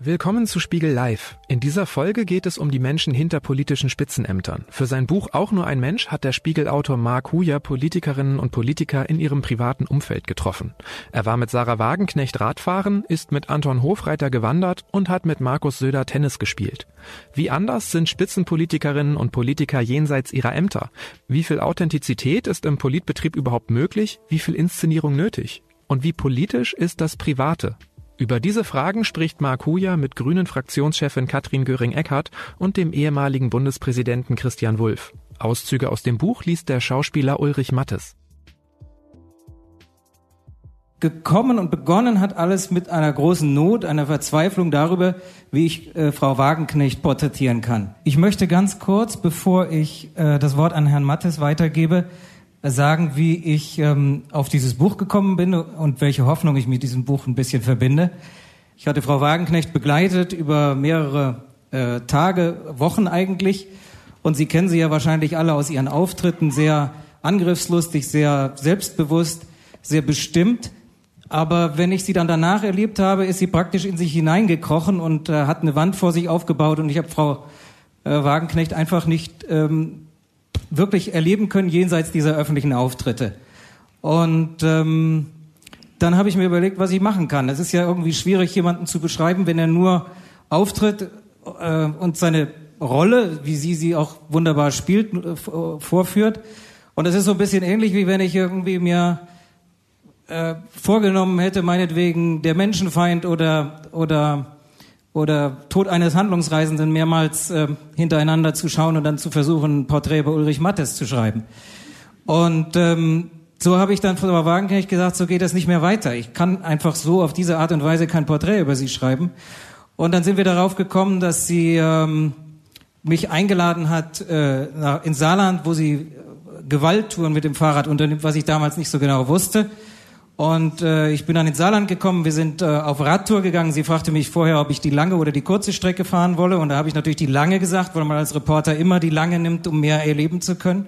Willkommen zu Spiegel Live. In dieser Folge geht es um die Menschen hinter politischen Spitzenämtern. Für sein Buch Auch nur ein Mensch hat der Spiegelautor Mark Huja Politikerinnen und Politiker in ihrem privaten Umfeld getroffen. Er war mit Sarah Wagenknecht Radfahren, ist mit Anton Hofreiter gewandert und hat mit Markus Söder Tennis gespielt. Wie anders sind Spitzenpolitikerinnen und Politiker jenseits ihrer Ämter? Wie viel Authentizität ist im Politbetrieb überhaupt möglich? Wie viel Inszenierung nötig? Und wie politisch ist das Private? Über diese Fragen spricht Mark Huja mit grünen Fraktionschefin Katrin Göring-Eckardt und dem ehemaligen Bundespräsidenten Christian Wulff. Auszüge aus dem Buch liest der Schauspieler Ulrich Mattes. Gekommen und begonnen hat alles mit einer großen Not, einer Verzweiflung darüber, wie ich äh, Frau Wagenknecht porträtieren kann. Ich möchte ganz kurz, bevor ich äh, das Wort an Herrn Mattes weitergebe, sagen, wie ich ähm, auf dieses Buch gekommen bin und welche Hoffnung ich mit diesem Buch ein bisschen verbinde. Ich hatte Frau Wagenknecht begleitet über mehrere äh, Tage, Wochen eigentlich. Und Sie kennen sie ja wahrscheinlich alle aus ihren Auftritten, sehr angriffslustig, sehr selbstbewusst, sehr bestimmt. Aber wenn ich sie dann danach erlebt habe, ist sie praktisch in sich hineingekrochen und äh, hat eine Wand vor sich aufgebaut. Und ich habe Frau äh, Wagenknecht einfach nicht ähm, wirklich erleben können jenseits dieser öffentlichen Auftritte. Und ähm, dann habe ich mir überlegt, was ich machen kann. Es ist ja irgendwie schwierig, jemanden zu beschreiben, wenn er nur auftritt äh, und seine Rolle, wie sie sie auch wunderbar spielt, äh, vorführt. Und es ist so ein bisschen ähnlich, wie wenn ich irgendwie mir äh, vorgenommen hätte, meinetwegen der Menschenfeind oder oder oder Tod eines Handlungsreisenden mehrmals äh, hintereinander zu schauen und dann zu versuchen, ein Porträt über Ulrich Mattes zu schreiben. Und ähm, so habe ich dann von der Wagenknecht gesagt, so geht das nicht mehr weiter. Ich kann einfach so auf diese Art und Weise kein Porträt über sie schreiben. Und dann sind wir darauf gekommen, dass sie ähm, mich eingeladen hat äh, nach, in Saarland, wo sie Gewalttouren mit dem Fahrrad unternimmt, was ich damals nicht so genau wusste. Und äh, ich bin dann ins Saarland gekommen, wir sind äh, auf Radtour gegangen. Sie fragte mich vorher, ob ich die lange oder die kurze Strecke fahren wolle. Und da habe ich natürlich die lange gesagt, weil man als Reporter immer die lange nimmt, um mehr erleben zu können.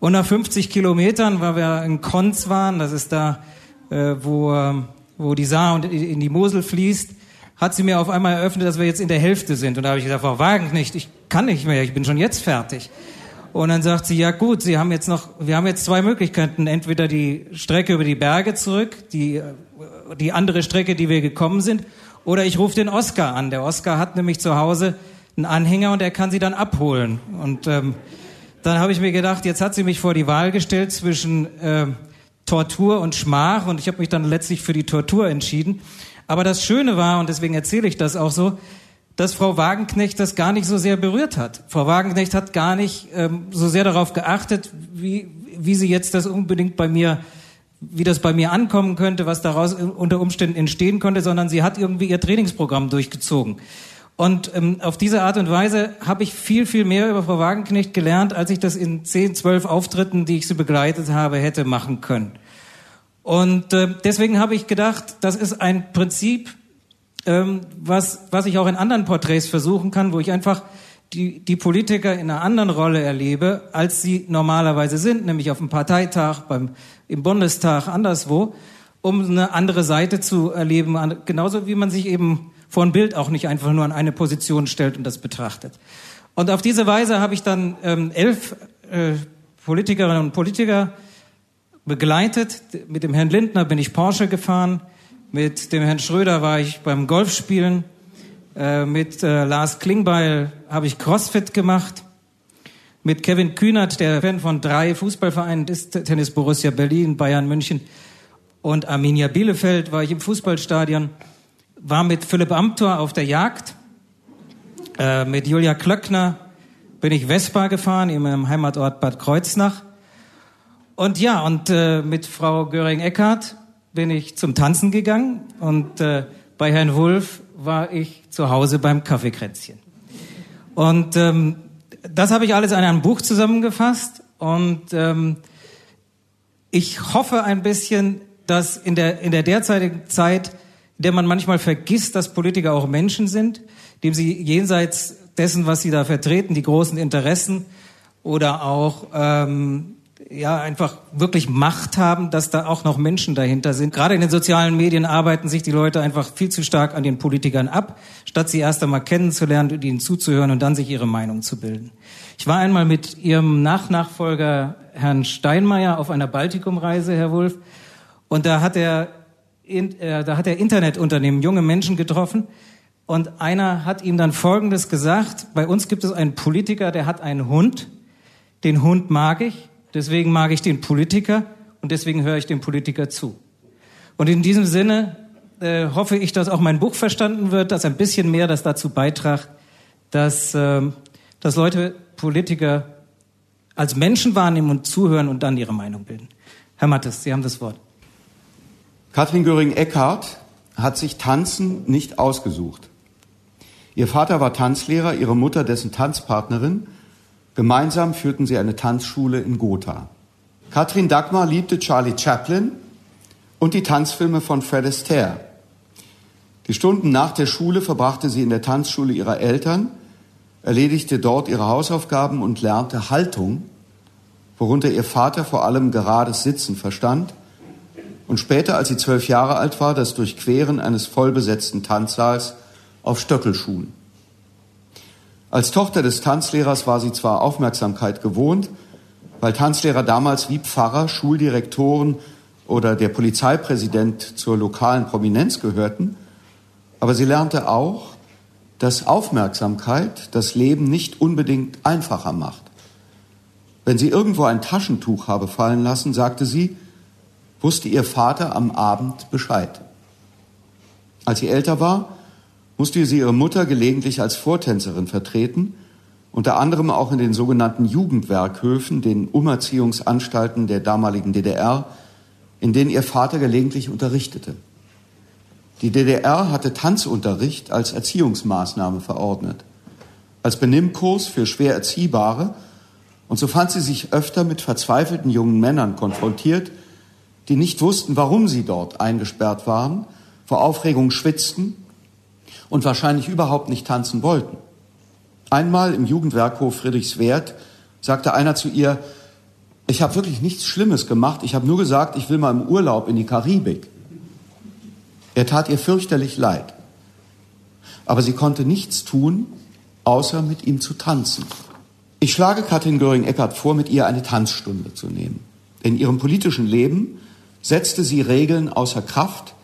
Und nach 50 Kilometern, weil wir in Konz waren, das ist da, äh, wo, äh, wo die Saar in die Mosel fließt, hat sie mir auf einmal eröffnet, dass wir jetzt in der Hälfte sind. Und da habe ich gesagt, Frau Wagenknecht, ich kann nicht mehr, ich bin schon jetzt fertig. Und dann sagt sie, ja gut, Sie haben jetzt noch, wir haben jetzt zwei Möglichkeiten. Entweder die Strecke über die Berge zurück, die, die andere Strecke, die wir gekommen sind, oder ich rufe den Oscar an. Der Oscar hat nämlich zu Hause einen Anhänger und er kann sie dann abholen. Und ähm, dann habe ich mir gedacht, jetzt hat sie mich vor die Wahl gestellt zwischen äh, Tortur und Schmach und ich habe mich dann letztlich für die Tortur entschieden. Aber das Schöne war, und deswegen erzähle ich das auch so, dass Frau Wagenknecht das gar nicht so sehr berührt hat. Frau Wagenknecht hat gar nicht ähm, so sehr darauf geachtet, wie, wie sie jetzt das unbedingt bei mir, wie das bei mir ankommen könnte, was daraus unter Umständen entstehen könnte, sondern sie hat irgendwie ihr Trainingsprogramm durchgezogen. Und ähm, auf diese Art und Weise habe ich viel, viel mehr über Frau Wagenknecht gelernt, als ich das in zehn, zwölf Auftritten, die ich sie begleitet habe, hätte machen können. Und äh, deswegen habe ich gedacht, das ist ein Prinzip, ähm, was, was ich auch in anderen Porträts versuchen kann, wo ich einfach die, die Politiker in einer anderen Rolle erlebe, als sie normalerweise sind, nämlich auf dem Parteitag, beim, im Bundestag, anderswo, um eine andere Seite zu erleben, genauso wie man sich eben vor ein Bild auch nicht einfach nur an eine Position stellt und das betrachtet. Und auf diese Weise habe ich dann ähm, elf äh, Politikerinnen und Politiker begleitet. Mit dem Herrn Lindner bin ich Porsche gefahren. Mit dem Herrn Schröder war ich beim Golfspielen. Äh, mit äh, Lars Klingbeil habe ich Crossfit gemacht. Mit Kevin Kühnert, der Fan von drei Fußballvereinen ist, Tennis Borussia Berlin, Bayern München und Arminia Bielefeld, war ich im Fußballstadion. War mit Philipp Amthor auf der Jagd. Äh, mit Julia Klöckner bin ich Vespa gefahren, in meinem Heimatort Bad Kreuznach. Und ja, und äh, mit Frau Göring-Eckardt bin ich zum Tanzen gegangen und äh, bei Herrn Wulff war ich zu Hause beim Kaffeekränzchen. Und ähm, das habe ich alles in einem Buch zusammengefasst und ähm, ich hoffe ein bisschen, dass in der, in der derzeitigen Zeit, in der man manchmal vergisst, dass Politiker auch Menschen sind, dem sie jenseits dessen, was sie da vertreten, die großen Interessen oder auch ähm, ja einfach wirklich Macht haben, dass da auch noch Menschen dahinter sind. Gerade in den sozialen Medien arbeiten sich die Leute einfach viel zu stark an den Politikern ab, statt sie erst einmal kennenzulernen und ihnen zuzuhören und dann sich ihre Meinung zu bilden. Ich war einmal mit Ihrem Nachnachfolger Herrn Steinmeier auf einer Baltikumreise, Herr Wulff, und da hat er, äh, da hat er Internetunternehmen, junge Menschen getroffen, und einer hat ihm dann Folgendes gesagt, bei uns gibt es einen Politiker, der hat einen Hund, den Hund mag ich, deswegen mag ich den Politiker und deswegen höre ich dem Politiker zu. Und in diesem Sinne äh, hoffe ich, dass auch mein Buch verstanden wird, dass ein bisschen mehr das dazu beitragt, dass, äh, dass Leute Politiker als Menschen wahrnehmen und zuhören und dann ihre Meinung bilden. Herr Mattes, Sie haben das Wort. Katrin Göring-Eckardt hat sich Tanzen nicht ausgesucht. Ihr Vater war Tanzlehrer, ihre Mutter dessen Tanzpartnerin Gemeinsam führten sie eine Tanzschule in Gotha. Katrin Dagmar liebte Charlie Chaplin und die Tanzfilme von Fred Astaire. Die Stunden nach der Schule verbrachte sie in der Tanzschule ihrer Eltern, erledigte dort ihre Hausaufgaben und lernte Haltung, worunter ihr Vater vor allem gerades Sitzen verstand und später, als sie zwölf Jahre alt war, das Durchqueren eines vollbesetzten Tanzsaals auf Stöckelschuhen. Als Tochter des Tanzlehrers war sie zwar Aufmerksamkeit gewohnt, weil Tanzlehrer damals wie Pfarrer, Schuldirektoren oder der Polizeipräsident zur lokalen Prominenz gehörten, aber sie lernte auch, dass Aufmerksamkeit das Leben nicht unbedingt einfacher macht. Wenn sie irgendwo ein Taschentuch habe fallen lassen, sagte sie, wusste ihr Vater am Abend Bescheid. Als sie älter war, musste sie ihre Mutter gelegentlich als Vortänzerin vertreten, unter anderem auch in den sogenannten Jugendwerkhöfen, den Umerziehungsanstalten der damaligen DDR, in denen ihr Vater gelegentlich unterrichtete. Die DDR hatte Tanzunterricht als Erziehungsmaßnahme verordnet, als Benimmkurs für schwer Erziehbare, und so fand sie sich öfter mit verzweifelten jungen Männern konfrontiert, die nicht wussten, warum sie dort eingesperrt waren, vor Aufregung schwitzten und wahrscheinlich überhaupt nicht tanzen wollten. Einmal im Jugendwerkhof Friedrichswerth sagte einer zu ihr, ich habe wirklich nichts Schlimmes gemacht, ich habe nur gesagt, ich will mal im Urlaub in die Karibik. Er tat ihr fürchterlich leid. Aber sie konnte nichts tun, außer mit ihm zu tanzen. Ich schlage Katrin Göring-Eckardt vor, mit ihr eine Tanzstunde zu nehmen. In ihrem politischen Leben setzte sie Regeln außer Kraft,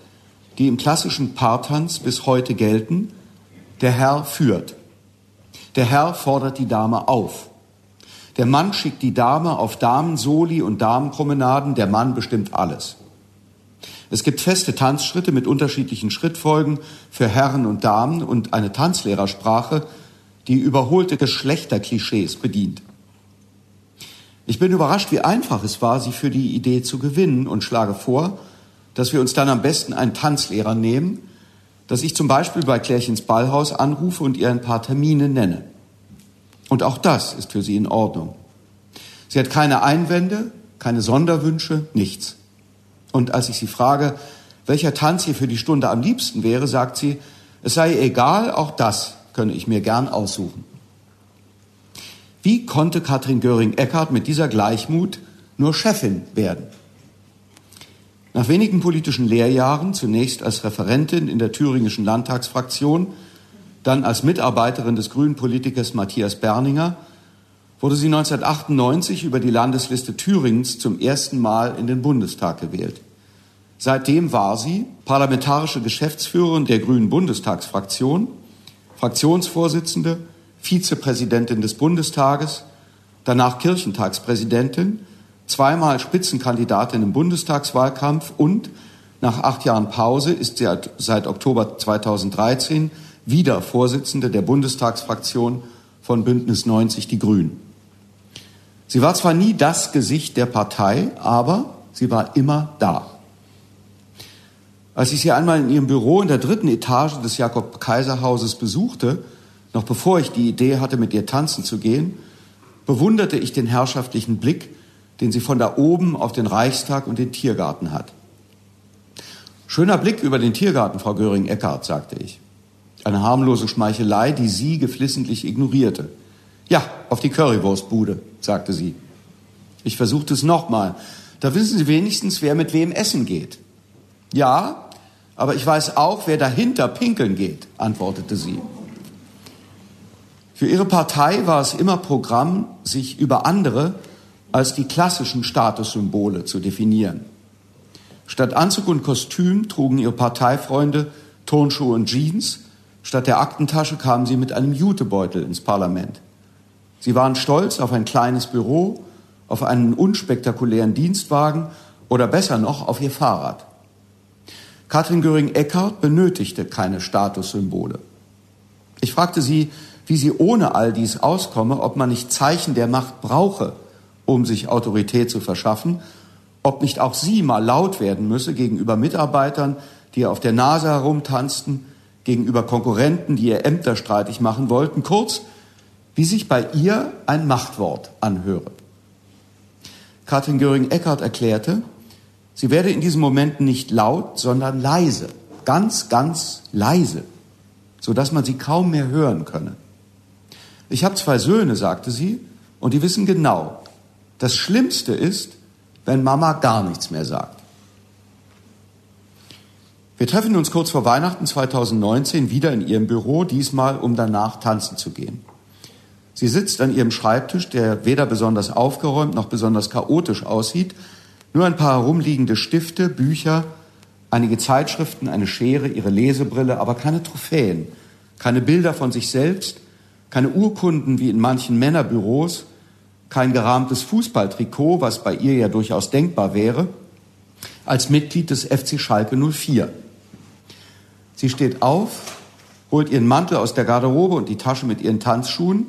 die im klassischen Paartanz bis heute gelten. Der Herr führt. Der Herr fordert die Dame auf. Der Mann schickt die Dame auf Damensoli und Damenpromenaden. Der Mann bestimmt alles. Es gibt feste Tanzschritte mit unterschiedlichen Schrittfolgen für Herren und Damen und eine Tanzlehrersprache, die überholte Geschlechterklischees bedient. Ich bin überrascht, wie einfach es war, sie für die Idee zu gewinnen und schlage vor, dass wir uns dann am besten einen Tanzlehrer nehmen, dass ich zum Beispiel bei Klärchens Ballhaus anrufe und ihr ein paar Termine nenne. Und auch das ist für sie in Ordnung. Sie hat keine Einwände, keine Sonderwünsche, nichts. Und als ich sie frage, welcher Tanz hier für die Stunde am liebsten wäre, sagt sie, es sei egal, auch das könne ich mir gern aussuchen. Wie konnte Katrin Göring-Eckardt mit dieser Gleichmut nur Chefin werden? Nach wenigen politischen Lehrjahren, zunächst als Referentin in der thüringischen Landtagsfraktion, dann als Mitarbeiterin des grünen Politikers Matthias Berninger, wurde sie 1998 über die Landesliste Thürings zum ersten Mal in den Bundestag gewählt. Seitdem war sie parlamentarische Geschäftsführerin der Grünen Bundestagsfraktion, Fraktionsvorsitzende, Vizepräsidentin des Bundestages, danach Kirchentagspräsidentin zweimal Spitzenkandidatin im Bundestagswahlkampf und nach acht Jahren Pause ist sie seit Oktober 2013 wieder Vorsitzende der Bundestagsfraktion von Bündnis 90 Die Grünen. Sie war zwar nie das Gesicht der Partei, aber sie war immer da. Als ich sie einmal in ihrem Büro in der dritten Etage des Jakob-Kaiser-Hauses besuchte, noch bevor ich die Idee hatte, mit ihr tanzen zu gehen, bewunderte ich den herrschaftlichen Blick, den sie von da oben auf den Reichstag und den Tiergarten hat. Schöner Blick über den Tiergarten, Frau Göring-Eckardt, sagte ich. Eine harmlose Schmeichelei, die sie geflissentlich ignorierte. Ja, auf die Currywurstbude, sagte sie. Ich versuchte es nochmal. Da wissen Sie wenigstens, wer mit wem essen geht. Ja, aber ich weiß auch, wer dahinter pinkeln geht, antwortete sie. Für ihre Partei war es immer Programm, sich über andere als die klassischen Statussymbole zu definieren. Statt Anzug und Kostüm trugen ihre Parteifreunde Turnschuhe und Jeans, statt der Aktentasche kamen sie mit einem Jutebeutel ins Parlament. Sie waren stolz auf ein kleines Büro, auf einen unspektakulären Dienstwagen oder besser noch auf ihr Fahrrad. Katrin Göring-Eckardt benötigte keine Statussymbole. Ich fragte sie, wie sie ohne all dies auskomme, ob man nicht Zeichen der Macht brauche, um sich Autorität zu verschaffen, ob nicht auch sie mal laut werden müsse gegenüber Mitarbeitern, die auf der Nase herumtanzten, gegenüber Konkurrenten, die ihr Ämter streitig machen wollten, kurz, wie sich bei ihr ein Machtwort anhöre. Katrin Göring-Eckardt erklärte, sie werde in diesen Momenten nicht laut, sondern leise, ganz, ganz leise, so dass man sie kaum mehr hören könne. Ich habe zwei Söhne, sagte sie, und die wissen genau, das Schlimmste ist, wenn Mama gar nichts mehr sagt. Wir treffen uns kurz vor Weihnachten 2019 wieder in ihrem Büro, diesmal um danach tanzen zu gehen. Sie sitzt an ihrem Schreibtisch, der weder besonders aufgeräumt noch besonders chaotisch aussieht, nur ein paar herumliegende Stifte, Bücher, einige Zeitschriften, eine Schere, ihre Lesebrille, aber keine Trophäen, keine Bilder von sich selbst, keine Urkunden wie in manchen Männerbüros, kein gerahmtes Fußballtrikot, was bei ihr ja durchaus denkbar wäre, als Mitglied des FC Schalke 04. Sie steht auf, holt ihren Mantel aus der Garderobe und die Tasche mit ihren Tanzschuhen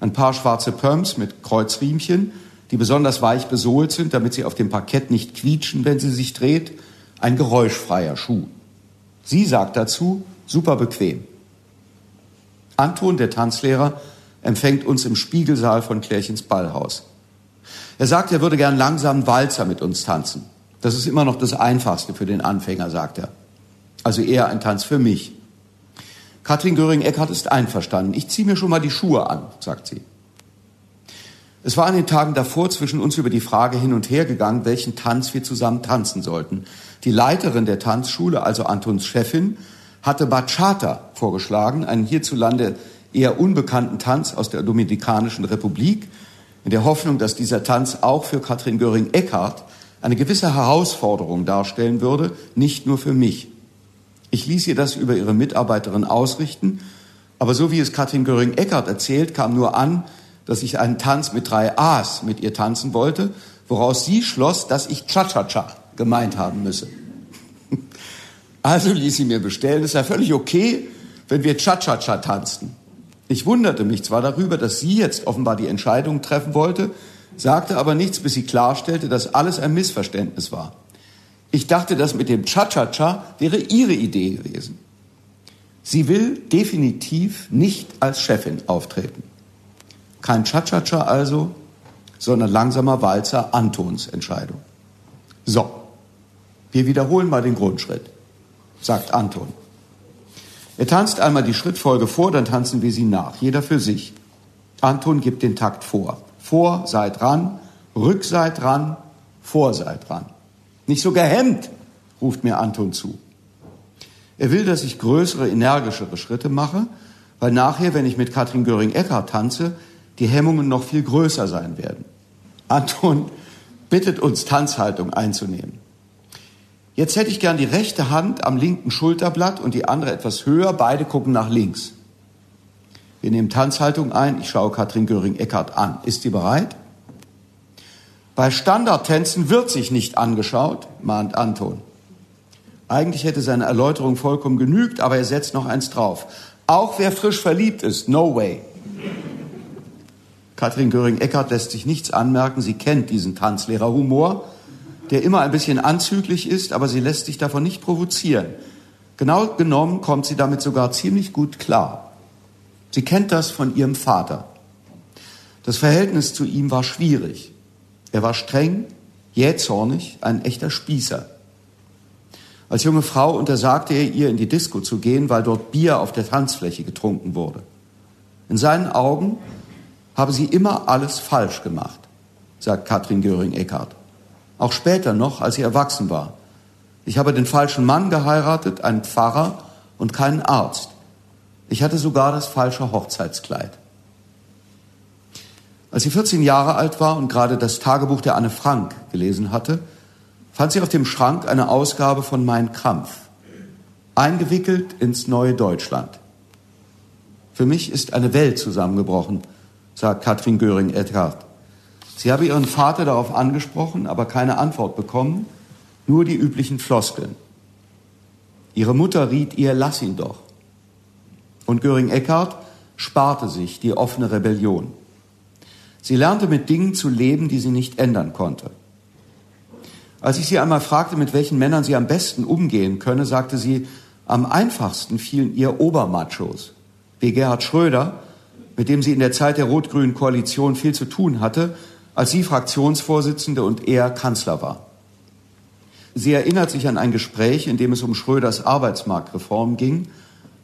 ein paar schwarze Pumps mit Kreuzriemchen, die besonders weich besohlt sind, damit sie auf dem Parkett nicht quietschen, wenn sie sich dreht, ein geräuschfreier Schuh. Sie sagt dazu, super bequem. Anton, der Tanzlehrer, empfängt uns im Spiegelsaal von Klärchens Ballhaus. Er sagt, er würde gern langsam Walzer mit uns tanzen. Das ist immer noch das Einfachste für den Anfänger, sagt er. Also eher ein Tanz für mich. Katrin Göring-Eckardt ist einverstanden. Ich ziehe mir schon mal die Schuhe an, sagt sie. Es war an den Tagen davor zwischen uns über die Frage hin und her gegangen, welchen Tanz wir zusammen tanzen sollten. Die Leiterin der Tanzschule, also Antons Chefin, hatte Bachata vorgeschlagen, einen hierzulande eher unbekannten Tanz aus der Dominikanischen Republik, in der Hoffnung, dass dieser Tanz auch für Katrin Göring-Eckardt eine gewisse Herausforderung darstellen würde, nicht nur für mich. Ich ließ ihr das über ihre Mitarbeiterin ausrichten, aber so wie es Katrin Göring-Eckardt erzählt, kam nur an, dass ich einen Tanz mit drei A's mit ihr tanzen wollte, woraus sie schloss, dass ich Cha-Cha-Cha gemeint haben müsse. Also ließ sie mir bestellen, es sei völlig okay, wenn wir Cha-Cha-Cha tanzten. Ich wunderte mich zwar darüber, dass sie jetzt offenbar die Entscheidung treffen wollte, sagte aber nichts, bis sie klarstellte, dass alles ein Missverständnis war. Ich dachte, das mit dem Cha-Cha-Cha wäre ihre Idee gewesen. Sie will definitiv nicht als Chefin auftreten. Kein Cha-Cha-Cha also, sondern langsamer Walzer Antons Entscheidung. So, wir wiederholen mal den Grundschritt, sagt Anton. Er tanzt einmal die Schrittfolge vor, dann tanzen wir sie nach, jeder für sich. Anton gibt den Takt vor. Vor, seid ran, rück seid ran, vor seid ran. Nicht so gehemmt, ruft mir Anton zu. Er will, dass ich größere, energischere Schritte mache, weil nachher, wenn ich mit Katrin Göring-Eckardt tanze, die Hemmungen noch viel größer sein werden. Anton bittet uns, Tanzhaltung einzunehmen. Jetzt hätte ich gern die rechte Hand am linken Schulterblatt und die andere etwas höher. Beide gucken nach links. Wir nehmen Tanzhaltung ein. Ich schaue Katrin Göring-Eckardt an. Ist sie bereit? Bei Standardtänzen wird sich nicht angeschaut, mahnt Anton. Eigentlich hätte seine Erläuterung vollkommen genügt, aber er setzt noch eins drauf. Auch wer frisch verliebt ist, no way. Katrin Göring-Eckardt lässt sich nichts anmerken. Sie kennt diesen Tanzlehrerhumor, der immer ein bisschen anzüglich ist, aber sie lässt sich davon nicht provozieren. Genau genommen kommt sie damit sogar ziemlich gut klar. Sie kennt das von ihrem Vater. Das Verhältnis zu ihm war schwierig. Er war streng, jähzornig, ein echter Spießer. Als junge Frau untersagte er ihr, in die Disco zu gehen, weil dort Bier auf der Tanzfläche getrunken wurde. In seinen Augen habe sie immer alles falsch gemacht. sagt Katrin Göring-Eckardt. Auch später noch, als sie erwachsen war. Ich habe den falschen Mann geheiratet, einen Pfarrer und keinen Arzt. Ich hatte sogar das falsche Hochzeitskleid. Als sie 14 Jahre alt war und gerade das Tagebuch der Anne Frank gelesen hatte, fand sie auf dem Schrank eine Ausgabe von Mein Kampf, eingewickelt ins neue Deutschland. Für mich ist eine Welt zusammengebrochen, sagt Katrin Göring-Eckardt. Sie habe ihren Vater darauf angesprochen, aber keine Antwort bekommen, nur die üblichen Floskeln. Ihre Mutter riet ihr, lass ihn doch. Und Göring-Eckardt sparte sich die offene Rebellion. Sie lernte mit Dingen zu leben, die sie nicht ändern konnte. Als ich sie einmal fragte, mit welchen Männern sie am besten umgehen könne, sagte sie, am einfachsten fielen ihr Obermachos, wie Gerhard Schröder, mit dem sie in der Zeit der rot-grünen Koalition viel zu tun hatte, als sie Fraktionsvorsitzende und er Kanzler war. Sie erinnert sich an ein Gespräch, in dem es um Schröders Arbeitsmarktreform ging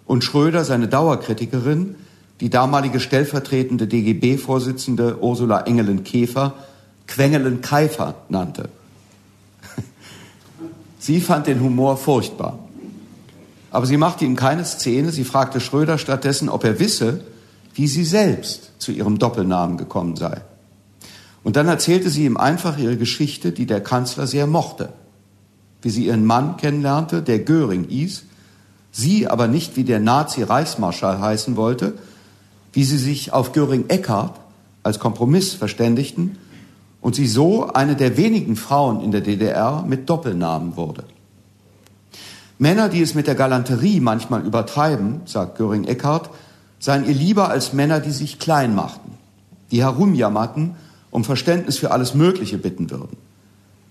und Schröder, seine Dauerkritikerin, die damalige stellvertretende DGB-Vorsitzende Ursula Engelen-Käfer, Quengelen-Keifer nannte. Sie fand den Humor furchtbar. Aber sie machte ihm keine Szene. Sie fragte Schröder stattdessen, ob er wisse, wie sie selbst zu ihrem Doppelnamen gekommen sei. Und dann erzählte sie ihm einfach ihre Geschichte, die der Kanzler sehr mochte. Wie sie ihren Mann kennenlernte, der Göring hieß, sie aber nicht wie der Nazi-Reichsmarschall heißen wollte, wie sie sich auf Göring-Eckardt als Kompromiss verständigten und sie so eine der wenigen Frauen in der DDR mit Doppelnamen wurde. Männer, die es mit der Galanterie manchmal übertreiben, sagt Göring-Eckardt, seien ihr lieber als Männer, die sich klein machten, die herumjammerten, um Verständnis für alles Mögliche bitten würden.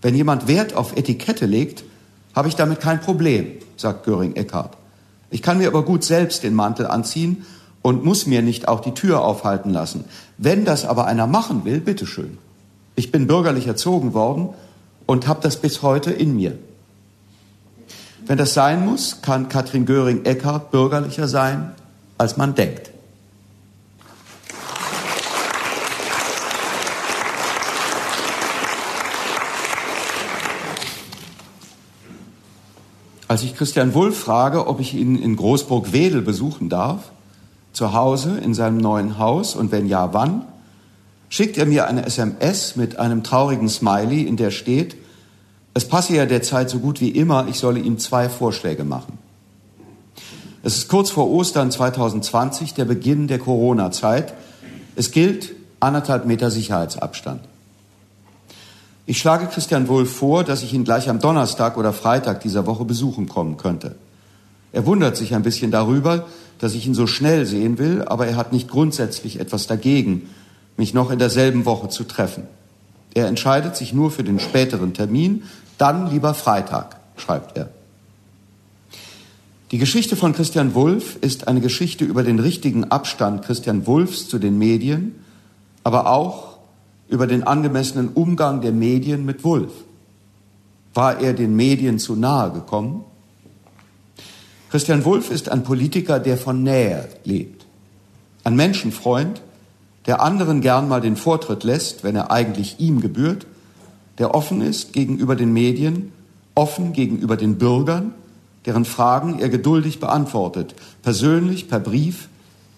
Wenn jemand Wert auf Etikette legt, habe ich damit kein Problem, sagt Göring-Eckardt. Ich kann mir aber gut selbst den Mantel anziehen und muss mir nicht auch die Tür aufhalten lassen. Wenn das aber einer machen will, bitteschön. Ich bin bürgerlich erzogen worden und habe das bis heute in mir. Wenn das sein muss, kann Katrin Göring-Eckardt bürgerlicher sein, als man denkt. Als ich Christian Wulff frage, ob ich ihn in Großburg-Wedel besuchen darf, zu Hause in seinem neuen Haus und wenn ja, wann, schickt er mir eine SMS mit einem traurigen Smiley, in der steht, es passe ja derzeit so gut wie immer, ich solle ihm zwei Vorschläge machen. Es ist kurz vor Ostern 2020, der Beginn der Corona-Zeit. Es gilt anderthalb Meter Sicherheitsabstand. Ich schlage Christian Wohl vor, dass ich ihn gleich am Donnerstag oder Freitag dieser Woche besuchen kommen könnte. Er wundert sich ein bisschen darüber, dass ich ihn so schnell sehen will, aber er hat nicht grundsätzlich etwas dagegen, mich noch in derselben Woche zu treffen. Er entscheidet sich nur für den späteren Termin, dann lieber Freitag, schreibt er. Die Geschichte von Christian Wulff ist eine Geschichte über den richtigen Abstand Christian Wulffs zu den Medien, aber auch über den angemessenen Umgang der Medien mit Wulff. War er den Medien zu nahe gekommen? Christian Wulff ist ein Politiker, der von Nähe lebt. Ein Menschenfreund, der anderen gern mal den Vortritt lässt, wenn er eigentlich ihm gebührt, der offen ist gegenüber den Medien, offen gegenüber den Bürgern, deren Fragen er geduldig beantwortet, persönlich, per Brief,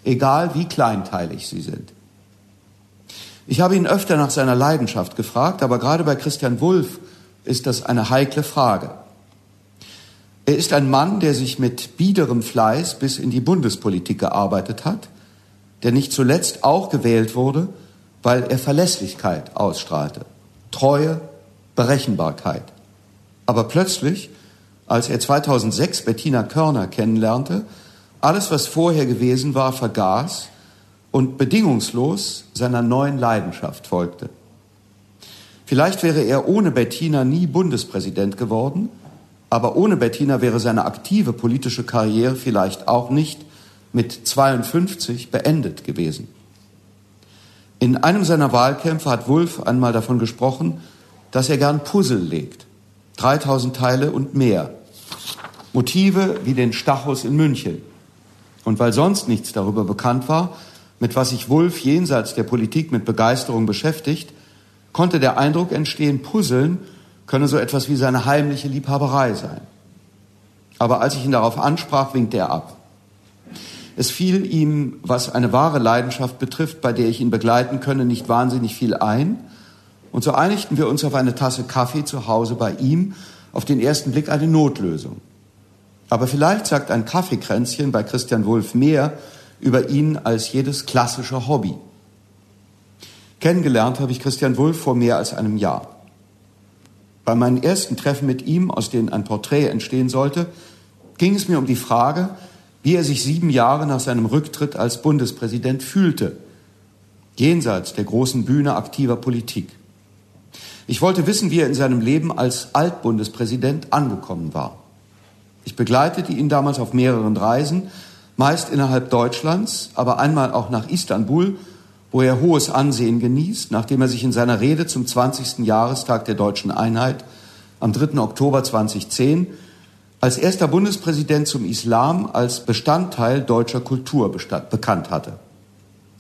egal wie kleinteilig sie sind. Ich habe ihn öfter nach seiner Leidenschaft gefragt, aber gerade bei Christian Wulff ist das eine heikle Frage. Er ist ein Mann, der sich mit biederem Fleiß bis in die Bundespolitik gearbeitet hat, der nicht zuletzt auch gewählt wurde, weil er Verlässlichkeit ausstrahlte, Treue, Berechenbarkeit. Aber plötzlich, als er 2006 Bettina Körner kennenlernte, alles, was vorher gewesen war, vergaß und bedingungslos seiner neuen Leidenschaft folgte. Vielleicht wäre er ohne Bettina nie Bundespräsident geworden, aber ohne Bettina wäre seine aktive politische Karriere vielleicht auch nicht mit 52 beendet gewesen. In einem seiner Wahlkämpfe hat Wulff einmal davon gesprochen, dass er gern Puzzle legt. 3000 Teile und mehr. Motive wie den Stachus in München. Und weil sonst nichts darüber bekannt war, mit was sich Wulff jenseits der Politik mit Begeisterung beschäftigt, konnte der Eindruck entstehen, Puzzeln könne so etwas wie seine heimliche Liebhaberei sein. Aber als ich ihn darauf ansprach, winkte er ab. Es fiel ihm, was eine wahre Leidenschaft betrifft, bei der ich ihn begleiten könne, nicht wahnsinnig viel ein. Und so einigten wir uns auf eine Tasse Kaffee zu Hause bei ihm, auf den ersten Blick eine Notlösung. Aber vielleicht sagt ein Kaffeekränzchen bei Christian Wulff mehr über ihn als jedes klassische Hobby. Kennengelernt habe ich Christian Wulff vor mehr als einem Jahr. Bei meinen ersten Treffen mit ihm, aus denen ein Porträt entstehen sollte, ging es mir um die Frage, wie er sich sieben Jahre nach seinem Rücktritt als Bundespräsident fühlte, jenseits der großen Bühne aktiver Politik. Ich wollte wissen, wie er in seinem Leben als Altbundespräsident angekommen war. Ich begleitete ihn damals auf mehreren Reisen, meist innerhalb Deutschlands, aber einmal auch nach Istanbul, wo er hohes Ansehen genießt, nachdem er sich in seiner Rede zum 20. Jahrestag der deutschen Einheit am 3. Oktober 2010 als erster Bundespräsident zum Islam als Bestandteil deutscher Kultur bekannt hatte.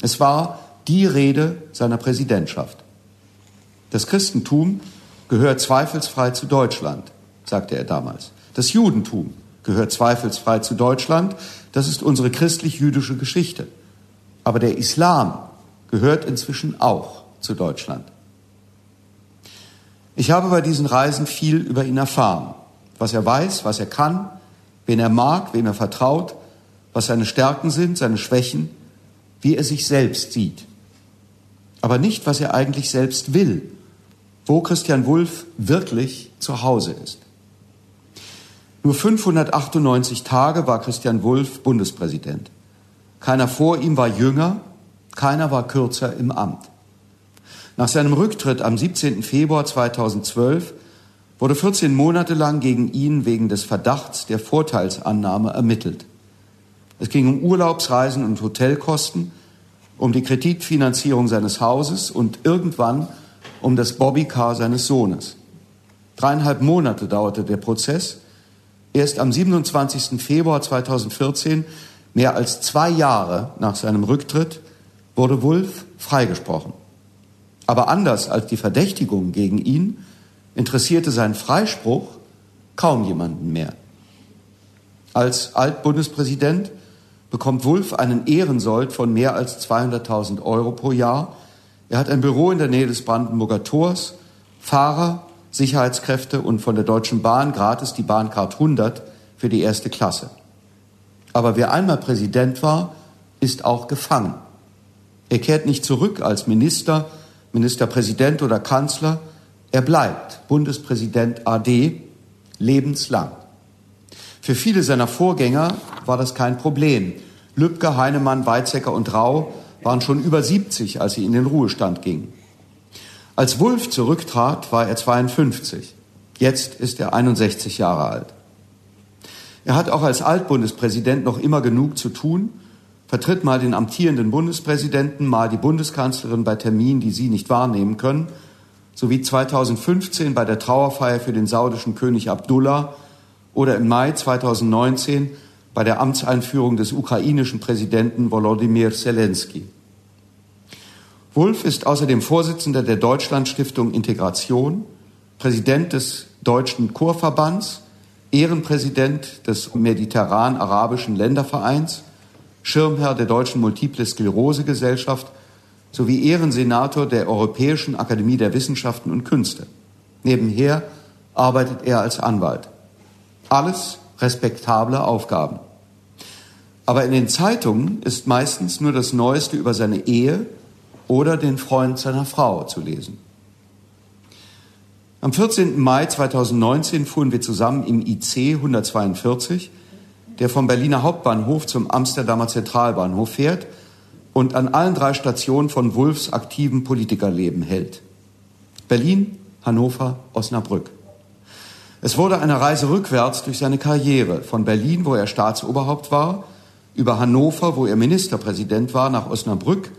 Es war die Rede seiner Präsidentschaft. Das Christentum gehört zweifelsfrei zu Deutschland, sagte er damals. Das Judentum gehört zweifelsfrei zu Deutschland. Das ist unsere christlich-jüdische Geschichte. Aber der Islam gehört inzwischen auch zu Deutschland. Ich habe bei diesen Reisen viel über ihn erfahren. Was er weiß, was er kann, wen er mag, wem er vertraut, was seine Stärken sind, seine Schwächen, wie er sich selbst sieht. Aber nicht, was er eigentlich selbst will, wo Christian Wulff wirklich zu Hause ist. Nur 598 Tage war Christian Wulff Bundespräsident. Keiner vor ihm war jünger, keiner war kürzer im Amt. Nach seinem Rücktritt am 17. Februar 2012 wurde 14 Monate lang gegen ihn wegen des Verdachts der Vorteilsannahme ermittelt. Es ging um Urlaubsreisen und Hotelkosten, um die Kreditfinanzierung seines Hauses und irgendwann um das Bobbycar seines Sohnes. Dreieinhalb Monate dauerte der Prozess Erst am 27. Februar 2014, mehr als zwei Jahre nach seinem Rücktritt, wurde Wulff freigesprochen. Aber anders als die Verdächtigung gegen ihn interessierte sein Freispruch kaum jemanden mehr. Als Altbundespräsident bekommt Wulff einen Ehrensold von mehr als 200.000 Euro pro Jahr. Er hat ein Büro in der Nähe des Brandenburger Tors, Fahrer, Sicherheitskräfte und von der Deutschen Bahn gratis die Bahncard 100 für die erste Klasse. Aber wer einmal Präsident war, ist auch gefangen. Er kehrt nicht zurück als Minister, Ministerpräsident oder Kanzler. Er bleibt Bundespräsident AD lebenslang. Für viele seiner Vorgänger war das kein Problem. Lübcke, Heinemann, Weizsäcker und Rau waren schon über 70, als sie in den Ruhestand gingen. Als Wulff zurücktrat, war er 52. Jetzt ist er 61 Jahre alt. Er hat auch als Altbundespräsident noch immer genug zu tun, vertritt mal den amtierenden Bundespräsidenten, mal die Bundeskanzlerin bei Terminen, die sie nicht wahrnehmen können, sowie 2015 bei der Trauerfeier für den saudischen König Abdullah oder im Mai 2019 bei der Amtseinführung des ukrainischen Präsidenten Volodymyr Zelensky. Wulff ist außerdem Vorsitzender der Deutschlandstiftung Integration, Präsident des Deutschen Chorverbands, Ehrenpräsident des Mediterran-Arabischen Ländervereins, Schirmherr der Deutschen Multiple Sklerose Gesellschaft sowie Ehrensenator der Europäischen Akademie der Wissenschaften und Künste. Nebenher arbeitet er als Anwalt. Alles respektable Aufgaben. Aber in den Zeitungen ist meistens nur das Neueste über seine Ehe oder den Freund seiner Frau zu lesen. Am 14. Mai 2019 fuhren wir zusammen im IC 142, der vom Berliner Hauptbahnhof zum Amsterdamer Zentralbahnhof fährt und an allen drei Stationen von Wulfs aktivem Politikerleben hält. Berlin, Hannover, Osnabrück. Es wurde eine Reise rückwärts durch seine Karriere, von Berlin, wo er Staatsoberhaupt war, über Hannover, wo er Ministerpräsident war, nach Osnabrück,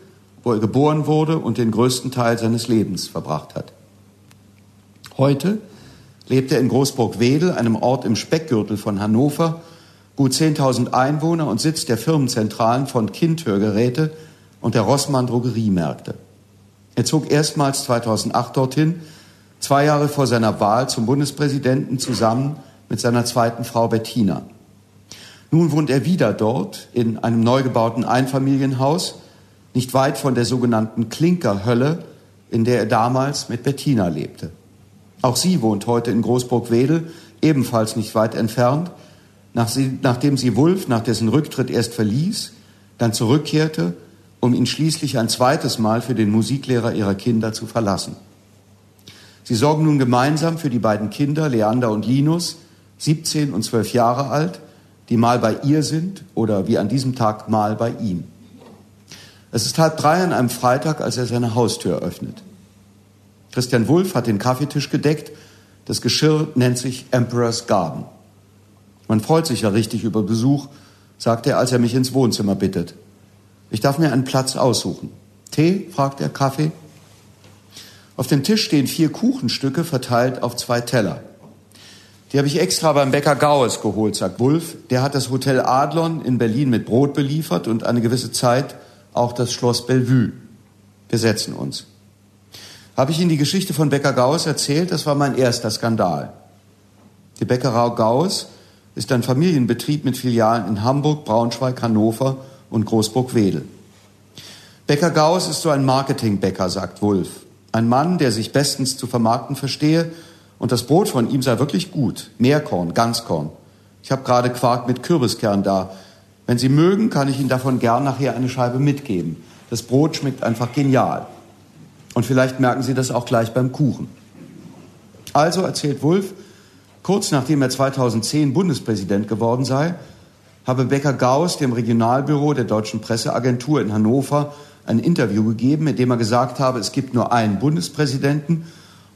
wo er geboren wurde und den größten Teil seines Lebens verbracht hat. Heute lebt er in Großburg-Wedel, einem Ort im Speckgürtel von Hannover, gut 10.000 Einwohner und Sitz der Firmenzentralen von Kindhörgeräte und der Rossmann Drogeriemärkte. Er zog erstmals 2008 dorthin, zwei Jahre vor seiner Wahl zum Bundespräsidenten zusammen mit seiner zweiten Frau Bettina. Nun wohnt er wieder dort in einem neu gebauten Einfamilienhaus, nicht weit von der sogenannten Klinkerhölle, in der er damals mit Bettina lebte. Auch sie wohnt heute in Großburg-Wedel, ebenfalls nicht weit entfernt, nachdem sie Wulf nach dessen Rücktritt erst verließ, dann zurückkehrte, um ihn schließlich ein zweites Mal für den Musiklehrer ihrer Kinder zu verlassen. Sie sorgen nun gemeinsam für die beiden Kinder, Leander und Linus, 17 und 12 Jahre alt, die mal bei ihr sind oder wie an diesem Tag mal bei ihm. Es ist halb drei an einem Freitag, als er seine Haustür öffnet. Christian Wulff hat den Kaffeetisch gedeckt. Das Geschirr nennt sich Emperor's Garden. Man freut sich ja richtig über Besuch, sagt er, als er mich ins Wohnzimmer bittet. Ich darf mir einen Platz aussuchen. Tee? fragt er. Kaffee? Auf dem Tisch stehen vier Kuchenstücke verteilt auf zwei Teller. Die habe ich extra beim Bäcker Gaues geholt, sagt Wulf. Der hat das Hotel Adlon in Berlin mit Brot beliefert und eine gewisse Zeit auch das Schloss Bellevue. Wir setzen uns. Habe ich Ihnen die Geschichte von Bäcker Gaues erzählt? Das war mein erster Skandal. Die Bäckerei Gaues ist ein Familienbetrieb mit Filialen in Hamburg, Braunschweig, Hannover und Großburg-Wedel. Bäcker Gaues ist so ein Marketingbäcker, sagt Wulf. Ein Mann, der sich bestens zu vermarkten verstehe und das Brot von ihm sei wirklich gut. Meerkorn, Ganzkorn. Ich habe gerade Quark mit Kürbiskern da. Wenn Sie mögen, kann ich Ihnen davon gern nachher eine Scheibe mitgeben. Das Brot schmeckt einfach genial. Und vielleicht merken Sie das auch gleich beim Kuchen. Also erzählt Wulf, kurz nachdem er 2010 Bundespräsident geworden sei, habe Becker Gauss dem Regionalbüro der Deutschen Presseagentur in Hannover ein Interview gegeben, in dem er gesagt habe, es gibt nur einen Bundespräsidenten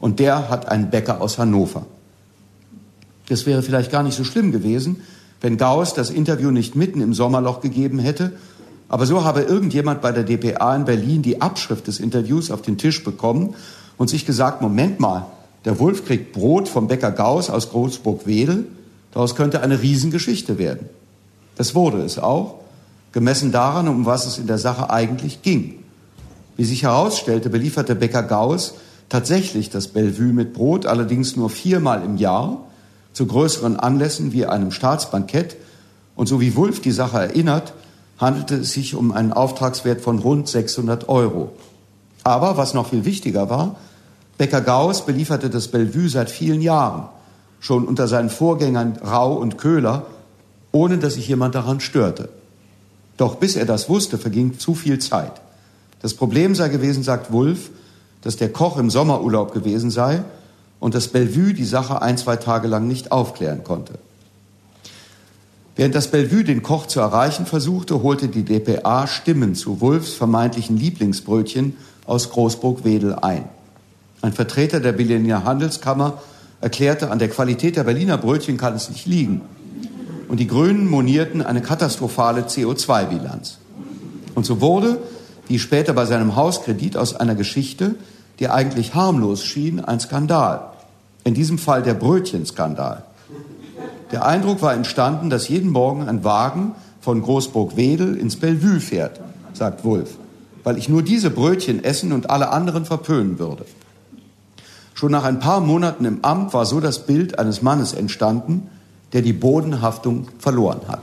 und der hat einen Bäcker aus Hannover. Das wäre vielleicht gar nicht so schlimm gewesen, wenn Gauss das Interview nicht mitten im Sommerloch gegeben hätte. Aber so habe irgendjemand bei der DPA in Berlin die Abschrift des Interviews auf den Tisch bekommen und sich gesagt, Moment mal, der Wulf kriegt Brot vom Bäcker Gauss aus Großburg-Wedel. Daraus könnte eine Riesengeschichte werden. Das wurde es auch, gemessen daran, um was es in der Sache eigentlich ging. Wie sich herausstellte, belieferte Bäcker Gauss tatsächlich das Bellevue mit Brot, allerdings nur viermal im Jahr zu größeren Anlässen wie einem Staatsbankett. Und so wie Wulff die Sache erinnert, handelte es sich um einen Auftragswert von rund 600 Euro. Aber was noch viel wichtiger war, Becker Gauss belieferte das Bellevue seit vielen Jahren, schon unter seinen Vorgängern Rau und Köhler, ohne dass sich jemand daran störte. Doch bis er das wusste, verging zu viel Zeit. Das Problem sei gewesen, sagt Wulff, dass der Koch im Sommerurlaub gewesen sei und das Bellevue die Sache ein, zwei Tage lang nicht aufklären konnte. Während das Bellevue den Koch zu erreichen versuchte, holte die DPA Stimmen zu Wulfs vermeintlichen Lieblingsbrötchen aus Großburg-Wedel ein. Ein Vertreter der Berliner Handelskammer erklärte, an der Qualität der Berliner Brötchen kann es nicht liegen. Und die Grünen monierten eine katastrophale CO2-Bilanz. Und so wurde, wie später bei seinem Hauskredit, aus einer Geschichte, die eigentlich harmlos schien, ein Skandal. In diesem Fall der Brötchenskandal. Der Eindruck war entstanden, dass jeden Morgen ein Wagen von Großburg-Wedel ins Bellevue fährt, sagt Wulff, weil ich nur diese Brötchen essen und alle anderen verpönen würde. Schon nach ein paar Monaten im Amt war so das Bild eines Mannes entstanden, der die Bodenhaftung verloren hat.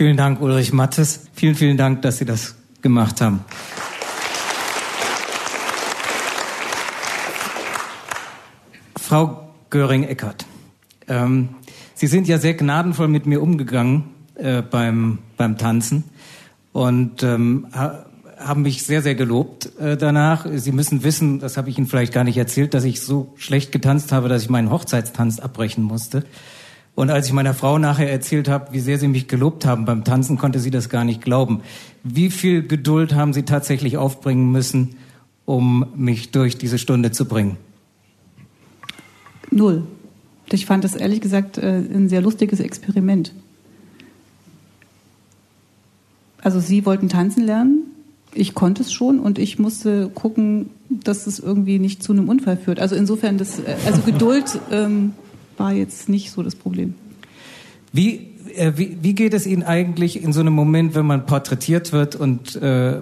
Vielen Dank, Ulrich Mattes. Vielen, vielen Dank, dass Sie das gemacht haben. Frau Göring-Eckert, ähm, Sie sind ja sehr gnadenvoll mit mir umgegangen äh, beim, beim Tanzen und ähm, ha haben mich sehr, sehr gelobt äh, danach. Sie müssen wissen, das habe ich Ihnen vielleicht gar nicht erzählt, dass ich so schlecht getanzt habe, dass ich meinen Hochzeitstanz abbrechen musste. Und als ich meiner Frau nachher erzählt habe, wie sehr sie mich gelobt haben beim Tanzen, konnte sie das gar nicht glauben. Wie viel Geduld haben Sie tatsächlich aufbringen müssen, um mich durch diese Stunde zu bringen? Null. Ich fand das ehrlich gesagt äh, ein sehr lustiges Experiment. Also Sie wollten tanzen lernen, ich konnte es schon und ich musste gucken, dass es irgendwie nicht zu einem Unfall führt. Also insofern, das, äh, also Geduld ähm, war jetzt nicht so das Problem. Wie, äh, wie, wie geht es Ihnen eigentlich in so einem Moment, wenn man porträtiert wird und äh,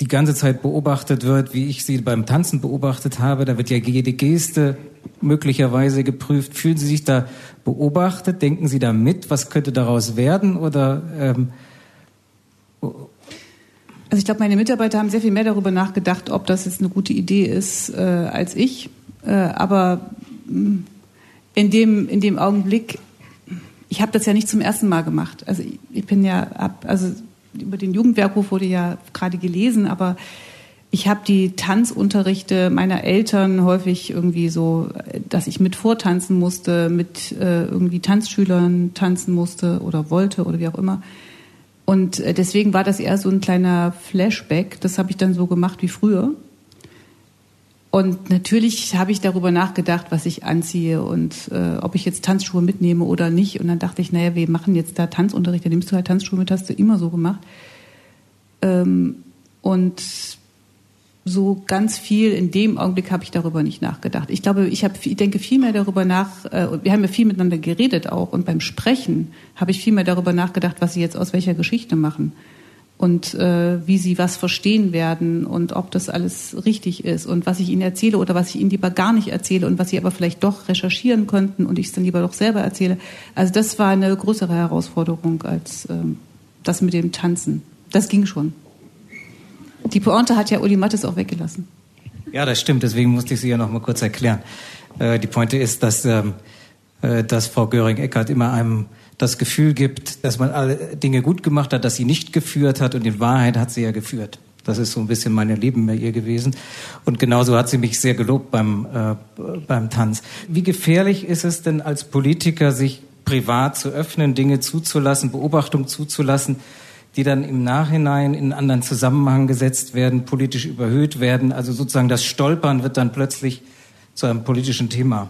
die ganze Zeit beobachtet wird, wie ich Sie beim Tanzen beobachtet habe? Da wird ja jede Geste möglicherweise geprüft. Fühlen Sie sich da beobachtet? Denken Sie da mit? Was könnte daraus werden? Oder ähm, also ich glaube, meine Mitarbeiter haben sehr viel mehr darüber nachgedacht, ob das jetzt eine gute Idee ist äh, als ich. Äh, aber mm, in dem, in dem Augenblick, ich habe das ja nicht zum ersten Mal gemacht. Also ich, ich bin ja, ab, also über den Jugendwerkruf wurde ja gerade gelesen, aber ich habe die Tanzunterrichte meiner Eltern häufig irgendwie so, dass ich mit vortanzen musste, mit äh, irgendwie Tanzschülern tanzen musste oder wollte oder wie auch immer. Und äh, deswegen war das eher so ein kleiner Flashback. Das habe ich dann so gemacht wie früher. Und natürlich habe ich darüber nachgedacht, was ich anziehe und äh, ob ich jetzt Tanzschuhe mitnehme oder nicht. Und dann dachte ich, naja, wir machen jetzt da Tanzunterricht, da nimmst du halt Tanzschuhe mit, hast du immer so gemacht. Ähm, und so ganz viel in dem Augenblick habe ich darüber nicht nachgedacht. Ich glaube, ich habe, ich denke viel mehr darüber nach. Äh, wir haben ja viel miteinander geredet auch und beim Sprechen habe ich viel mehr darüber nachgedacht, was sie jetzt aus welcher Geschichte machen und äh, wie sie was verstehen werden und ob das alles richtig ist und was ich ihnen erzähle oder was ich ihnen lieber gar nicht erzähle und was sie aber vielleicht doch recherchieren könnten und ich es dann lieber doch selber erzähle. Also das war eine größere Herausforderung als äh, das mit dem Tanzen. Das ging schon. Die Pointe hat ja Uli Mattes auch weggelassen. Ja, das stimmt. Deswegen musste ich sie ja noch mal kurz erklären. Äh, die Pointe ist, dass, ähm, äh, dass Frau Göring-Eckardt immer einem das Gefühl gibt, dass man alle Dinge gut gemacht hat, dass sie nicht geführt hat und in Wahrheit hat sie ja geführt. Das ist so ein bisschen mein Leben bei ihr gewesen. Und genauso hat sie mich sehr gelobt beim, äh, beim Tanz. Wie gefährlich ist es denn als Politiker, sich privat zu öffnen, Dinge zuzulassen, Beobachtung zuzulassen, die dann im Nachhinein in einen anderen Zusammenhang gesetzt werden, politisch überhöht werden. Also sozusagen das Stolpern wird dann plötzlich zu einem politischen Thema.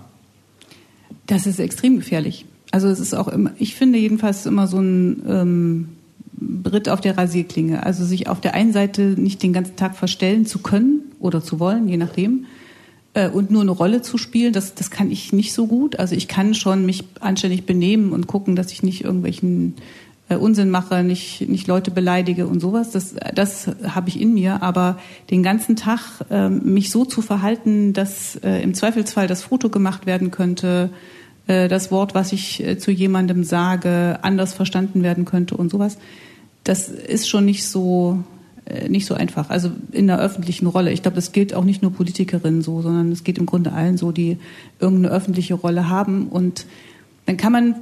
Das ist extrem gefährlich. Also es ist auch immer, ich finde jedenfalls immer so ein ähm, Brit auf der Rasierklinge. Also sich auf der einen Seite nicht den ganzen Tag verstellen zu können oder zu wollen, je nachdem, äh, und nur eine Rolle zu spielen, das, das kann ich nicht so gut. Also ich kann schon mich anständig benehmen und gucken, dass ich nicht irgendwelchen äh, Unsinn mache, nicht, nicht Leute beleidige und sowas. Das, das habe ich in mir. Aber den ganzen Tag äh, mich so zu verhalten, dass äh, im Zweifelsfall das Foto gemacht werden könnte, das Wort, was ich äh, zu jemandem sage, anders verstanden werden könnte und sowas, das ist schon nicht so äh, nicht so einfach. Also in der öffentlichen Rolle. Ich glaube, das gilt auch nicht nur Politikerinnen so, sondern es geht im Grunde allen so, die irgendeine öffentliche Rolle haben. Und dann kann man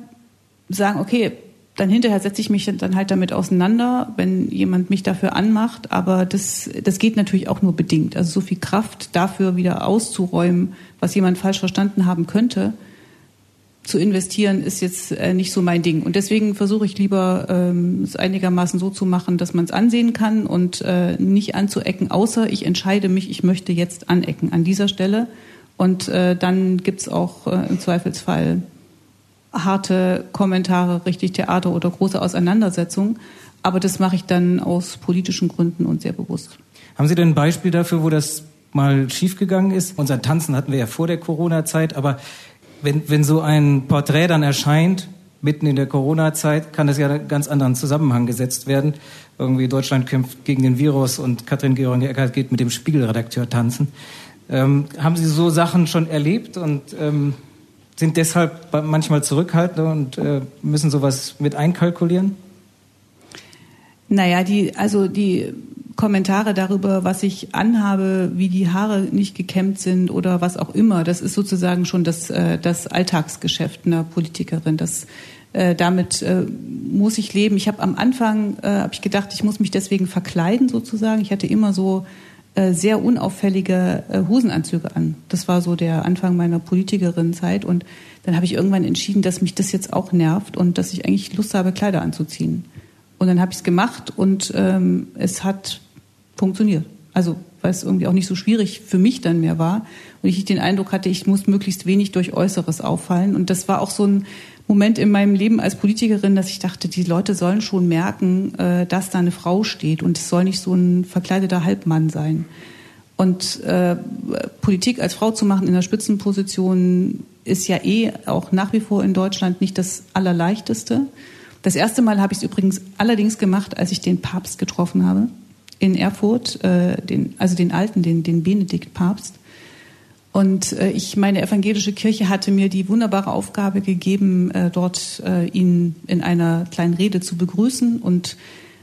sagen, okay, dann hinterher setze ich mich dann halt damit auseinander, wenn jemand mich dafür anmacht. Aber das, das geht natürlich auch nur bedingt. Also so viel Kraft dafür wieder auszuräumen, was jemand falsch verstanden haben könnte, zu investieren, ist jetzt äh, nicht so mein Ding. Und deswegen versuche ich lieber, ähm, es einigermaßen so zu machen, dass man es ansehen kann und äh, nicht anzuecken, außer ich entscheide mich, ich möchte jetzt anecken an dieser Stelle. Und äh, dann gibt's auch äh, im Zweifelsfall harte Kommentare, richtig Theater oder große Auseinandersetzungen. Aber das mache ich dann aus politischen Gründen und sehr bewusst. Haben Sie denn ein Beispiel dafür, wo das mal schiefgegangen ist? Unser Tanzen hatten wir ja vor der Corona-Zeit, aber wenn, wenn so ein Porträt dann erscheint, mitten in der Corona-Zeit, kann das ja in ganz anderen Zusammenhang gesetzt werden. Irgendwie Deutschland kämpft gegen den Virus und Katrin Georg-Eckert geht mit dem Spiegelredakteur tanzen. Ähm, haben Sie so Sachen schon erlebt und ähm, sind deshalb manchmal zurückhaltend und äh, müssen sowas mit einkalkulieren? Naja, die, also die Kommentare darüber, was ich anhabe, wie die Haare nicht gekämmt sind oder was auch immer, das ist sozusagen schon das, äh, das Alltagsgeschäft einer Politikerin. Das, äh, damit äh, muss ich leben. Ich habe am Anfang äh, habe ich gedacht, ich muss mich deswegen verkleiden sozusagen. Ich hatte immer so äh, sehr unauffällige äh, Hosenanzüge an. Das war so der Anfang meiner Politikerinnenzeit und dann habe ich irgendwann entschieden, dass mich das jetzt auch nervt und dass ich eigentlich Lust habe, Kleider anzuziehen. Und dann habe ich es gemacht und ähm, es hat funktioniert. Also weil es irgendwie auch nicht so schwierig für mich dann mehr war und ich den Eindruck hatte, ich muss möglichst wenig durch Äußeres auffallen. Und das war auch so ein Moment in meinem Leben als Politikerin, dass ich dachte, die Leute sollen schon merken, äh, dass da eine Frau steht und es soll nicht so ein verkleideter Halbmann sein. Und äh, Politik als Frau zu machen in der Spitzenposition ist ja eh auch nach wie vor in Deutschland nicht das Allerleichteste. Das erste Mal habe ich es übrigens allerdings gemacht, als ich den Papst getroffen habe in Erfurt, äh, den, also den alten, den, den Benedikt-Papst. Und äh, ich, meine evangelische Kirche hatte mir die wunderbare Aufgabe gegeben, äh, dort äh, ihn in einer kleinen Rede zu begrüßen. Und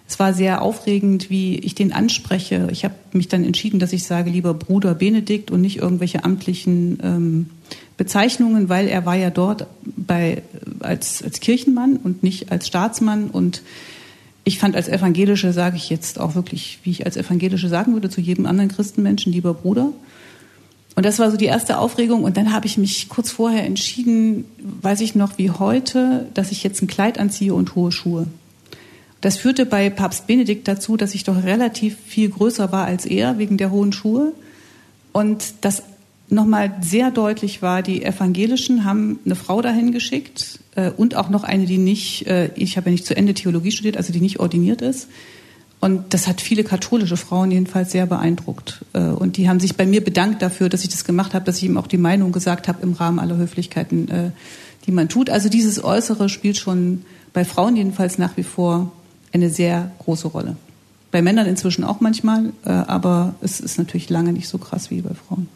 es war sehr aufregend, wie ich den anspreche. Ich habe mich dann entschieden, dass ich sage, lieber Bruder Benedikt und nicht irgendwelche amtlichen ähm, Bezeichnungen, weil er war ja dort bei, als, als Kirchenmann und nicht als Staatsmann. Und ich fand als Evangelische, sage ich jetzt auch wirklich, wie ich als Evangelische sagen würde zu jedem anderen Christenmenschen, lieber Bruder. Und das war so die erste Aufregung. Und dann habe ich mich kurz vorher entschieden, weiß ich noch wie heute, dass ich jetzt ein Kleid anziehe und hohe Schuhe. Das führte bei Papst Benedikt dazu, dass ich doch relativ viel größer war als er wegen der hohen Schuhe. Und das nochmal sehr deutlich war, die Evangelischen haben eine Frau dahin geschickt äh, und auch noch eine, die nicht, äh, ich habe ja nicht zu Ende Theologie studiert, also die nicht ordiniert ist. Und das hat viele katholische Frauen jedenfalls sehr beeindruckt. Äh, und die haben sich bei mir bedankt dafür, dass ich das gemacht habe, dass ich ihm auch die Meinung gesagt habe im Rahmen aller Höflichkeiten, äh, die man tut. Also dieses Äußere spielt schon bei Frauen jedenfalls nach wie vor eine sehr große Rolle. Bei Männern inzwischen auch manchmal, äh, aber es ist natürlich lange nicht so krass wie bei Frauen.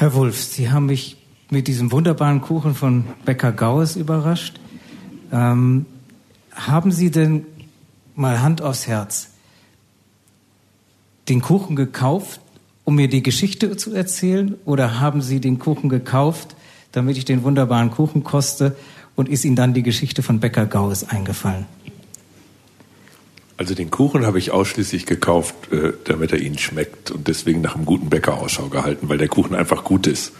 Herr Wulff, Sie haben mich mit diesem wunderbaren Kuchen von Bäcker Gaues überrascht. Ähm, haben Sie denn mal Hand aufs Herz, den Kuchen gekauft, um mir die Geschichte zu erzählen? Oder haben Sie den Kuchen gekauft, damit ich den wunderbaren Kuchen koste? Und ist Ihnen dann die Geschichte von Bäcker Gaues eingefallen? Also den Kuchen habe ich ausschließlich gekauft, äh, damit er Ihnen schmeckt und deswegen nach einem guten Bäcker Ausschau gehalten, weil der Kuchen einfach gut ist.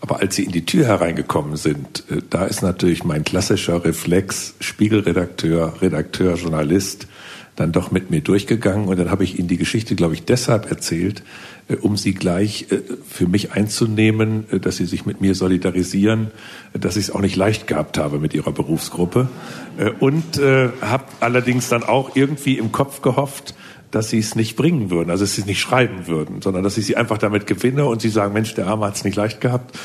Aber als Sie in die Tür hereingekommen sind, äh, da ist natürlich mein klassischer Reflex, Spiegelredakteur, Redakteur, Journalist, dann doch mit mir durchgegangen und dann habe ich Ihnen die Geschichte, glaube ich, deshalb erzählt, äh, um Sie gleich äh, für mich einzunehmen, dass Sie sich mit mir solidarisieren, dass ich es auch nicht leicht gehabt habe mit Ihrer Berufsgruppe und habe allerdings dann auch irgendwie im Kopf gehofft, dass sie es nicht bringen würden, also dass sie es nicht schreiben würden, sondern dass ich sie einfach damit gewinne und sie sagen, Mensch, der Arme hat es nicht leicht gehabt.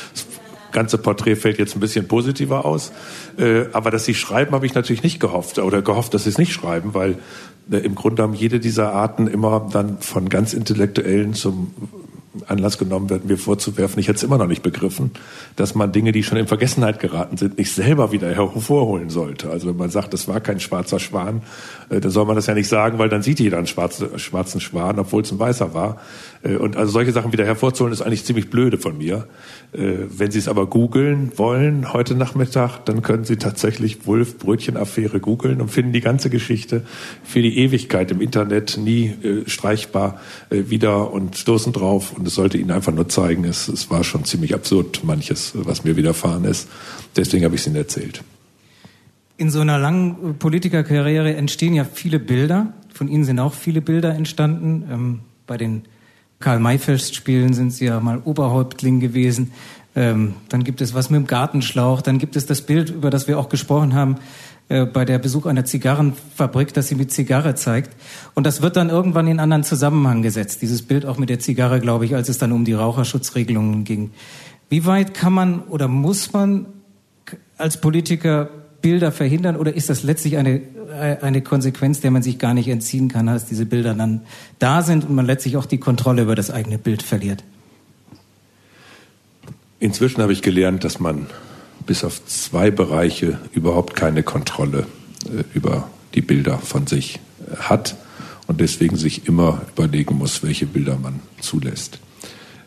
Das ganze Porträt fällt jetzt ein bisschen positiver aus. Äh, aber dass sie schreiben, habe ich natürlich nicht gehofft oder gehofft, dass sie es nicht schreiben, weil äh, im Grunde haben jede dieser Arten immer dann von ganz Intellektuellen zum Anlass genommen wird, mir vorzuwerfen, ich hätte es immer noch nicht begriffen, dass man Dinge, die schon in Vergessenheit geraten sind, nicht selber wieder hervorholen sollte. Also wenn man sagt, das war kein schwarzer Schwan, äh, dann soll man das ja nicht sagen, weil dann sieht jeder einen schwarzen, schwarzen Schwan, obwohl es ein weißer war. Äh, und also solche Sachen wieder hervorzuholen, ist eigentlich ziemlich blöde von mir. Äh, wenn Sie es aber googeln wollen heute Nachmittag, dann können Sie tatsächlich Wulf Brötchenaffäre googeln und finden die ganze Geschichte für die Ewigkeit im Internet nie äh, streichbar wieder und stoßen drauf. Und es sollte Ihnen einfach nur zeigen, es, es war schon ziemlich absurd, manches, was mir widerfahren ist. Deswegen habe ich es Ihnen erzählt. In so einer langen Politikerkarriere entstehen ja viele Bilder. Von Ihnen sind auch viele Bilder entstanden. Ähm, bei den Karl-May-Festspielen sind sie ja mal Oberhäuptling gewesen. Ähm, dann gibt es was mit dem Gartenschlauch. Dann gibt es das Bild, über das wir auch gesprochen haben, äh, bei der Besuch einer Zigarrenfabrik, das sie mit Zigarre zeigt. Und das wird dann irgendwann in anderen Zusammenhang gesetzt. Dieses Bild auch mit der Zigarre, glaube ich, als es dann um die Raucherschutzregelungen ging. Wie weit kann man oder muss man als Politiker Bilder verhindern oder ist das letztlich eine, eine Konsequenz, der man sich gar nicht entziehen kann, dass diese Bilder dann da sind und man letztlich auch die Kontrolle über das eigene Bild verliert? Inzwischen habe ich gelernt, dass man bis auf zwei Bereiche überhaupt keine Kontrolle äh, über die Bilder von sich äh, hat und deswegen sich immer überlegen muss, welche Bilder man zulässt.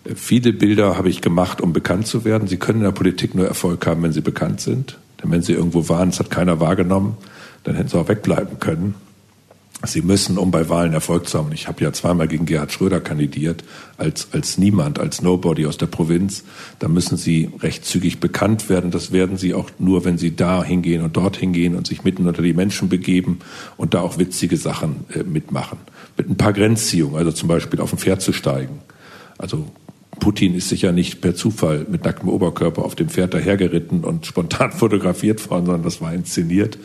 Äh, viele Bilder habe ich gemacht, um bekannt zu werden. Sie können in der Politik nur Erfolg haben, wenn sie bekannt sind. Denn wenn sie irgendwo waren, es hat keiner wahrgenommen, dann hätten sie auch wegbleiben können. Sie müssen, um bei Wahlen Erfolg zu haben, ich habe ja zweimal gegen Gerhard Schröder kandidiert, als, als niemand, als Nobody aus der Provinz, da müssen Sie recht zügig bekannt werden. Das werden Sie auch nur, wenn Sie da hingehen und dort hingehen und sich mitten unter die Menschen begeben und da auch witzige Sachen äh, mitmachen. Mit ein paar Grenzziehungen, also zum Beispiel auf ein Pferd zu steigen. Also Putin ist sicher nicht per Zufall mit nacktem Oberkörper auf dem Pferd dahergeritten und spontan fotografiert worden, sondern das war inszeniert.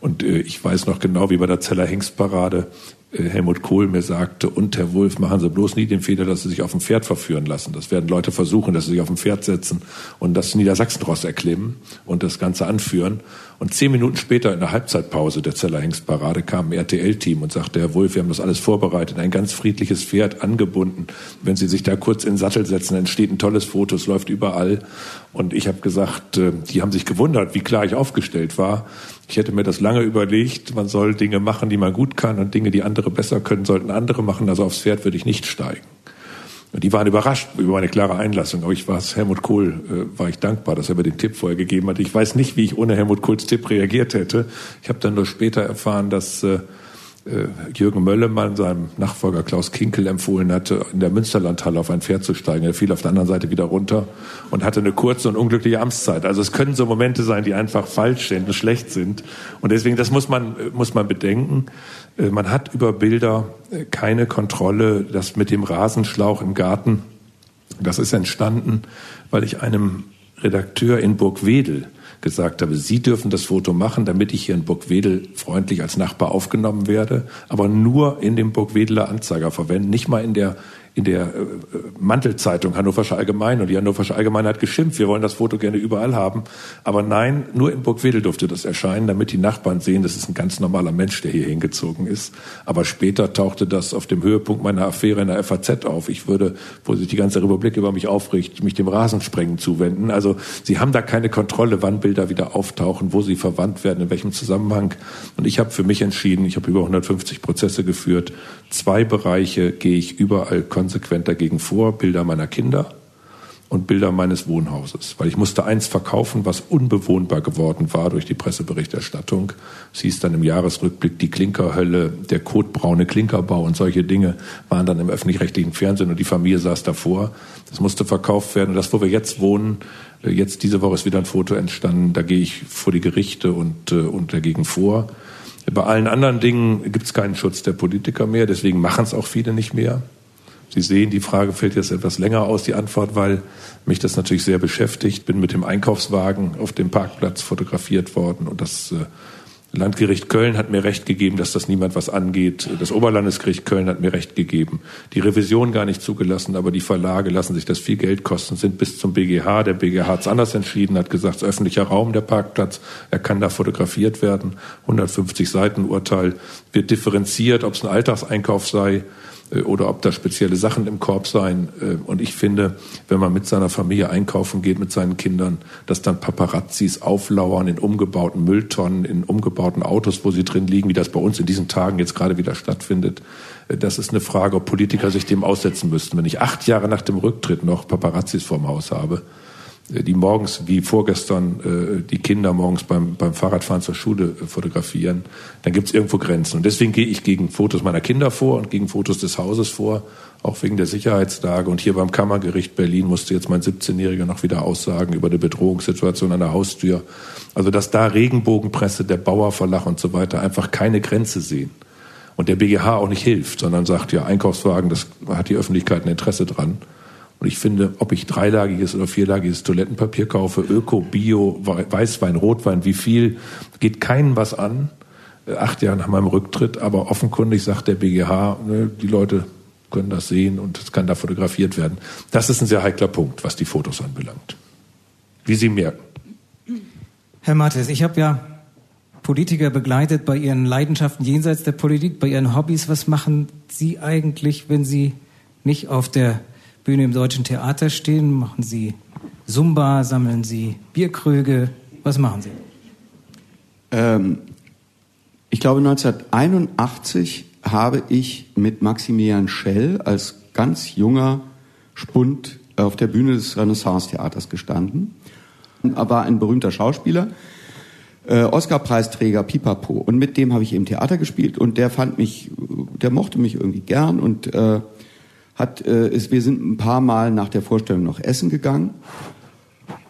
Und äh, ich weiß noch genau, wie bei der Zeller Hengstparade äh, Helmut Kohl mir sagte, und Herr Wulff, machen Sie bloß nie den Fehler, dass Sie sich auf dem Pferd verführen lassen. Das werden Leute versuchen, dass sie sich auf dem Pferd setzen und das Niedersachsenross erklimmen und das Ganze anführen. Und zehn Minuten später in der Halbzeitpause der Zeller Hengstparade kam ein RTL-Team und sagte, Herr Wulff, wir haben das alles vorbereitet, ein ganz friedliches Pferd angebunden. Wenn Sie sich da kurz in den Sattel setzen, entsteht ein tolles Foto, es läuft überall. Und ich habe gesagt, äh, die haben sich gewundert, wie klar ich aufgestellt war. Ich hätte mir das lange überlegt, man soll Dinge machen, die man gut kann und Dinge, die andere besser können, sollten andere machen. Also aufs Pferd würde ich nicht steigen. Die waren überrascht über meine klare Einlassung. Aber ich war es Helmut Kohl, äh, war ich dankbar, dass er mir den Tipp vorher gegeben hat. Ich weiß nicht, wie ich ohne Helmut Kohls Tipp reagiert hätte. Ich habe dann nur später erfahren, dass äh, Jürgen Möllemann seinem Nachfolger Klaus Kinkel empfohlen hatte, in der Münsterlandhalle auf ein Pferd zu steigen. Er fiel auf der anderen Seite wieder runter und hatte eine kurze und unglückliche Amtszeit. Also es können so Momente sein, die einfach falsch sind und schlecht sind. Und deswegen, das muss man, muss man bedenken. Äh, man hat über Bilder äh, keine Kontrolle. Das mit dem Rasenschlauch im Garten, das ist entstanden, weil ich einem Redakteur in Burgwedel gesagt habe, Sie dürfen das Foto machen, damit ich hier in Burgwedel freundlich als Nachbar aufgenommen werde, aber nur in dem Burgwedeler Anzeiger verwenden, nicht mal in der in der äh, Mantelzeitung Hannoversche Allgemeine und die Hannoversche Allgemeine hat geschimpft, wir wollen das Foto gerne überall haben. Aber nein, nur in Burgwedel durfte das erscheinen, damit die Nachbarn sehen, das ist ein ganz normaler Mensch, der hier hingezogen ist. Aber später tauchte das auf dem Höhepunkt meiner Affäre in der FAZ auf. Ich würde, wo sich die ganze Republik über mich aufricht, mich dem Rasensprengen zuwenden. Also sie haben da keine Kontrolle, wann Bilder wieder auftauchen, wo sie verwandt werden, in welchem Zusammenhang. Und ich habe für mich entschieden, ich habe über 150 Prozesse geführt, zwei Bereiche gehe ich überall konsequent konsequent dagegen vor, Bilder meiner Kinder und Bilder meines Wohnhauses, weil ich musste eins verkaufen, was unbewohnbar geworden war durch die Presseberichterstattung. Es hieß dann im Jahresrückblick die Klinkerhölle, der kotbraune Klinkerbau und solche Dinge waren dann im öffentlich-rechtlichen Fernsehen und die Familie saß davor. Das musste verkauft werden und das, wo wir jetzt wohnen, äh, jetzt diese Woche ist wieder ein Foto entstanden, da gehe ich vor die Gerichte und, äh, und dagegen vor. Bei allen anderen Dingen gibt es keinen Schutz der Politiker mehr, deswegen machen es auch viele nicht mehr. Sie sehen, die Frage fällt jetzt etwas länger aus, die Antwort, weil mich das natürlich sehr beschäftigt. Bin mit dem Einkaufswagen auf dem Parkplatz fotografiert worden und das äh, Landgericht Köln hat mir recht gegeben, dass das niemand was angeht. Das Oberlandesgericht Köln hat mir recht gegeben. Die Revision gar nicht zugelassen, aber die Verlage lassen sich das viel Geld kosten, sind bis zum BGH. Der BGH hat es anders entschieden, hat gesagt, es ist öffentlicher Raum, der Parkplatz, er kann da fotografiert werden. 150 Seiten Urteil wird differenziert, ob es ein Alltagseinkauf sei oder ob da spezielle Sachen im Korb seien. Äh, und ich finde, wenn man mit seiner Familie einkaufen geht, mit seinen Kindern, dass dann Paparazzis auflauern in umgebauten Mülltonnen, in umgebauten Autos, wo sie drin liegen, wie das bei uns in diesen Tagen jetzt gerade wieder stattfindet. Äh, das ist eine Frage, ob Politiker sich dem aussetzen müssten. Wenn ich acht Jahre nach dem Rücktritt noch Paparazzis vorm Haus habe, äh, die morgens wie vorgestern äh, die Kinder morgens beim, beim Fahrradfahren zur Schule äh, fotografieren, dann gibt es irgendwo Grenzen. Und deswegen gehe ich gegen Fotos meiner Kinder vor und gegen Fotos des Hauses vor, auch wegen der Sicherheitslage. Und hier beim Kammergericht Berlin musste jetzt mein 17-Jähriger noch wieder aussagen über die Bedrohungssituation an der Haustür. Also dass da Regenbogenpresse, der Bauerverlag und so weiter einfach keine Grenze sehen. Und der BGH auch nicht hilft, sondern sagt, ja, Einkaufswagen, das hat die Öffentlichkeit ein Interesse dran. Und ich finde, ob ich dreilagiges oder vierlagiges Toilettenpapier kaufe, Öko, Bio, Weißwein, Rotwein, wie viel, geht keinen was an. Äh, acht Jahre nach meinem Rücktritt, aber offenkundig sagt der BGH, ne, die Leute können das sehen und es kann da fotografiert werden. Das ist ein sehr heikler Punkt, was die Fotos anbelangt. Wie Sie merken. Herr Mattes, ich habe ja Politiker begleitet bei ihren Leidenschaften jenseits der Politik, bei ihren Hobbys. Was machen Sie eigentlich, wenn Sie nicht auf der Bühne im Deutschen Theater stehen? Machen Sie Zumba, sammeln Sie Bierkrüge? Was machen Sie? Ähm, ich glaube, 1981 habe ich mit Maximilian Schell als ganz junger Spund auf der Bühne des Renaissance-Theaters gestanden. Er war ein berühmter Schauspieler, äh, Oscar-Preisträger Pipapo. Und mit dem habe ich im Theater gespielt und der fand mich, der mochte mich irgendwie gern und äh, hat, äh, ist, wir sind ein paar Mal nach der Vorstellung noch essen gegangen.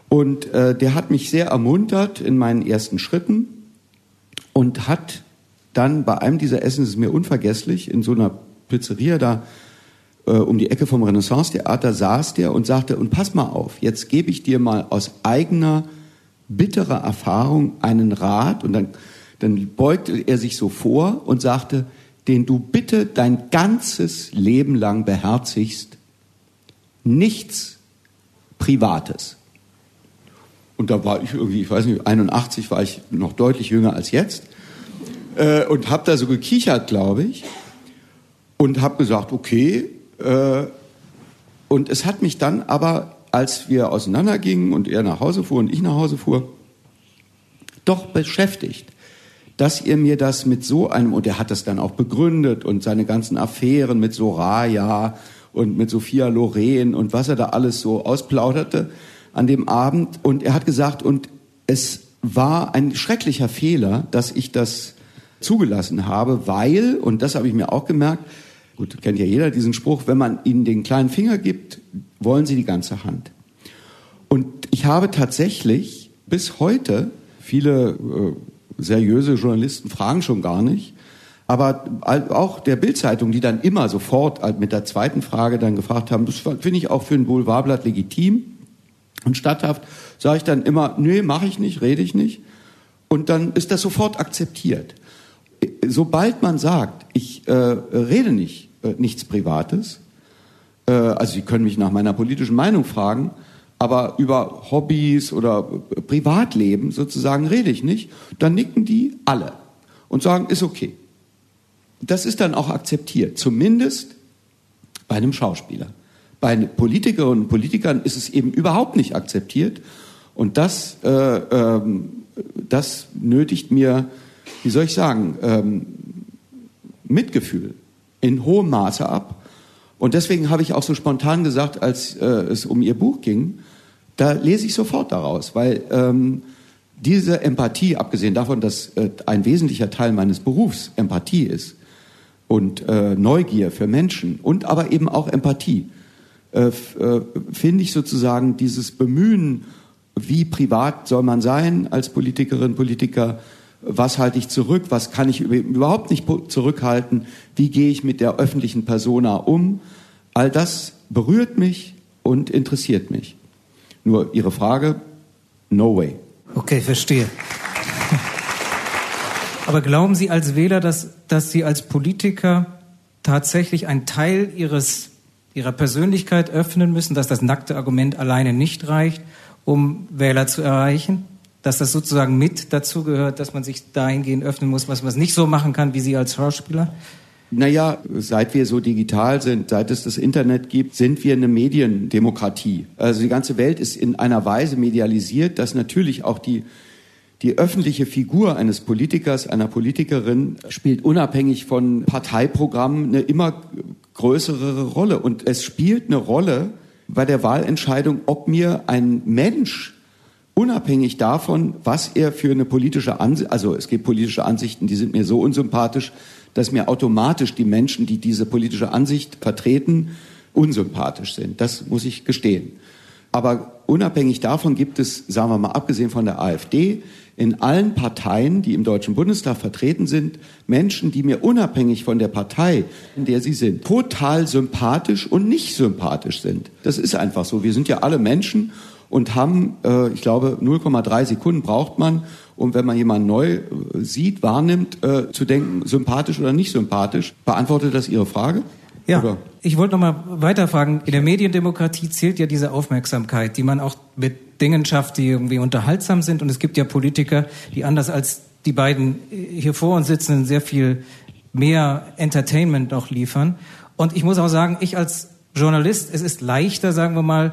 Und äh, der hat mich sehr ermuntert in meinen ersten Schritten und hat dann bei einem dieser Essen, das ist mir unvergesslich, in so einer Pizzeria da äh, um die Ecke vom Renaissance-Theater saß der und sagte, und pass mal auf, jetzt gebe ich dir mal aus eigener bitterer Erfahrung einen Rat und dann, dann beugte er sich so vor und sagte, den du bitte dein ganzes Leben lang beherzigst. Nichts Privates. Und da war ich irgendwie, ich weiß nicht, 81 war ich noch deutlich jünger als jetzt. Äh, und habe da so gekichert, glaube ich. Und habe gesagt, okay. Äh, und es hat mich dann aber, als wir auseinandergingen und er nach Hause fuhr und ich nach Hause fuhr, doch beschäftigt dass ihr mir das mit so einem, und er hat das dann auch begründet und seine ganzen Affären mit Soraya und mit Sophia Loren und was er da alles so ausplauderte an dem Abend. Und er hat gesagt, und es war ein schrecklicher Fehler, dass ich das zugelassen habe, weil, und das habe ich mir auch gemerkt, gut, kennt ja jeder diesen Spruch, wenn man ihnen den kleinen Finger gibt, wollen sie die ganze Hand. Und ich habe tatsächlich bis heute viele äh, seriöse Journalisten fragen schon gar nicht. Aber auch der Bildzeitung, die dann immer sofort mit der zweiten Frage dann gefragt haben, das finde ich auch für ein Boulevardblatt legitim und statthaft, sage ich dann immer, nee, mache ich nicht, rede ich nicht. Und dann ist das sofort akzeptiert. Sobald man sagt, ich äh, rede nicht, äh, nichts Privates, äh, also Sie können mich nach meiner politischen Meinung fragen, aber über Hobbys oder Privatleben sozusagen rede ich nicht, dann nicken die alle und sagen, ist okay. Das ist dann auch akzeptiert, zumindest bei einem Schauspieler. Bei Politikerinnen und Politikern ist es eben überhaupt nicht akzeptiert und das, äh, ähm, das nötigt mir, wie soll ich sagen, ähm, Mitgefühl in hohem Maße ab. Und deswegen habe ich auch so spontan gesagt, als äh, es um ihr Buch ging, da lese ich sofort daraus, weil ähm, diese Empathie, abgesehen davon, dass äh, ein wesentlicher Teil meines Berufs Empathie ist und äh, Neugier für Menschen und aber eben auch Empathie, äh, äh, finde ich sozusagen dieses Bemühen, wie privat soll man sein als Politikerin, Politiker, was halte ich zurück, was kann ich überhaupt nicht zurückhalten, wie gehe ich mit der öffentlichen Persona um, all das berührt mich und interessiert mich. Nur Ihre Frage, no way. Okay, verstehe. Aber glauben Sie als Wähler, dass, dass Sie als Politiker tatsächlich einen Teil Ihres, Ihrer Persönlichkeit öffnen müssen, dass das nackte Argument alleine nicht reicht, um Wähler zu erreichen? Dass das sozusagen mit dazu gehört, dass man sich dahingehend öffnen muss, was man nicht so machen kann wie Sie als Schauspieler? Naja, seit wir so digital sind, seit es das Internet gibt, sind wir eine Mediendemokratie. Also die ganze Welt ist in einer Weise medialisiert, dass natürlich auch die, die öffentliche Figur eines Politikers, einer Politikerin spielt unabhängig von Parteiprogrammen eine immer größere Rolle. Und es spielt eine Rolle bei der Wahlentscheidung, ob mir ein Mensch unabhängig davon, was er für eine politische Ansicht, also es gibt politische Ansichten, die sind mir so unsympathisch, dass mir automatisch die Menschen, die diese politische Ansicht vertreten, unsympathisch sind. Das muss ich gestehen. Aber unabhängig davon gibt es, sagen wir mal, abgesehen von der AfD, in allen Parteien, die im Deutschen Bundestag vertreten sind, Menschen, die mir unabhängig von der Partei, in der sie sind, total sympathisch und nicht sympathisch sind. Das ist einfach so. Wir sind ja alle Menschen und haben, äh, ich glaube, 0,3 Sekunden braucht man, um wenn man jemanden neu äh, sieht, wahrnimmt, äh, zu denken, sympathisch oder nicht sympathisch. Beantwortet das Ihre Frage? Ja, oder? ich wollte noch mal weiterfragen. In der Mediendemokratie zählt ja diese Aufmerksamkeit, die man auch mit Dingen schafft, die irgendwie unterhaltsam sind. Und es gibt ja Politiker, die anders als die beiden hier vor uns sitzenden sehr viel mehr Entertainment noch liefern. Und ich muss auch sagen, ich als Journalist, es ist leichter, sagen wir mal,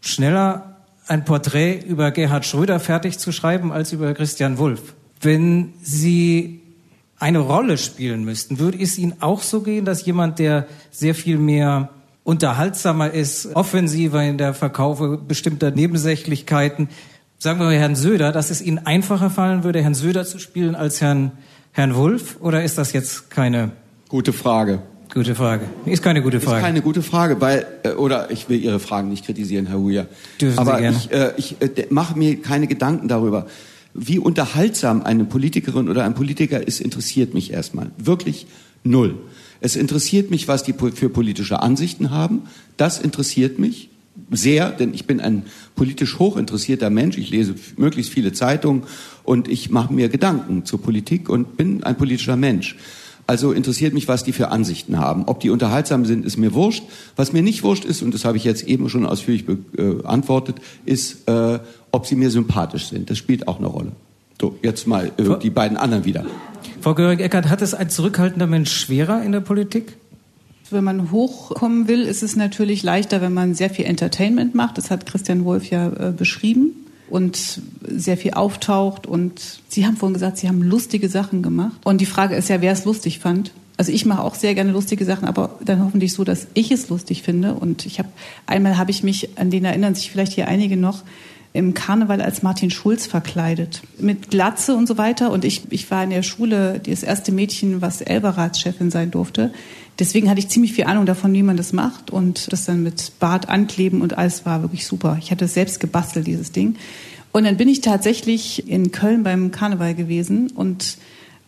schneller ein Porträt über Gerhard Schröder fertig zu schreiben als über Christian Wulff. Wenn Sie eine Rolle spielen müssten, würde es Ihnen auch so gehen, dass jemand, der sehr viel mehr unterhaltsamer ist, offensiver in der Verkaufe bestimmter Nebensächlichkeiten, sagen wir mal Herrn Söder, dass es Ihnen einfacher fallen würde, Herrn Söder zu spielen als Herrn, Herrn Wulff? Oder ist das jetzt keine? Gute Frage. Gute Frage. Ist keine gute Frage. Ist keine gute Frage, weil äh, oder ich will Ihre Fragen nicht kritisieren, Herr Huja. Dürfen Aber Sie gerne. ich, äh, ich äh, mache mir keine Gedanken darüber, wie unterhaltsam eine Politikerin oder ein Politiker ist, interessiert mich erstmal wirklich null. Es interessiert mich, was die für politische Ansichten haben. Das interessiert mich sehr, denn ich bin ein politisch hochinteressierter Mensch. Ich lese möglichst viele Zeitungen und ich mache mir Gedanken zur Politik und bin ein politischer Mensch. Also interessiert mich, was die für Ansichten haben. Ob die unterhaltsam sind, ist mir wurscht. Was mir nicht wurscht ist, und das habe ich jetzt eben schon ausführlich beantwortet, äh, ist, äh, ob sie mir sympathisch sind. Das spielt auch eine Rolle. So, jetzt mal äh, die beiden anderen wieder. Frau Göring-Eckert, hat es ein zurückhaltender Mensch schwerer in der Politik? Wenn man hochkommen will, ist es natürlich leichter, wenn man sehr viel Entertainment macht. Das hat Christian Wolf ja äh, beschrieben und sehr viel auftaucht. Und Sie haben vorhin gesagt, Sie haben lustige Sachen gemacht. Und die Frage ist ja, wer es lustig fand. Also ich mache auch sehr gerne lustige Sachen, aber dann hoffentlich so, dass ich es lustig finde. Und ich habe einmal habe ich mich, an den erinnern sich vielleicht hier einige noch, im Karneval als Martin Schulz verkleidet. Mit Glatze und so weiter. Und ich, ich war in der Schule das erste Mädchen, was Elberatschefin sein durfte. Deswegen hatte ich ziemlich viel Ahnung davon, wie man das macht. Und das dann mit Bart ankleben und alles war wirklich super. Ich hatte es selbst gebastelt, dieses Ding. Und dann bin ich tatsächlich in Köln beim Karneval gewesen und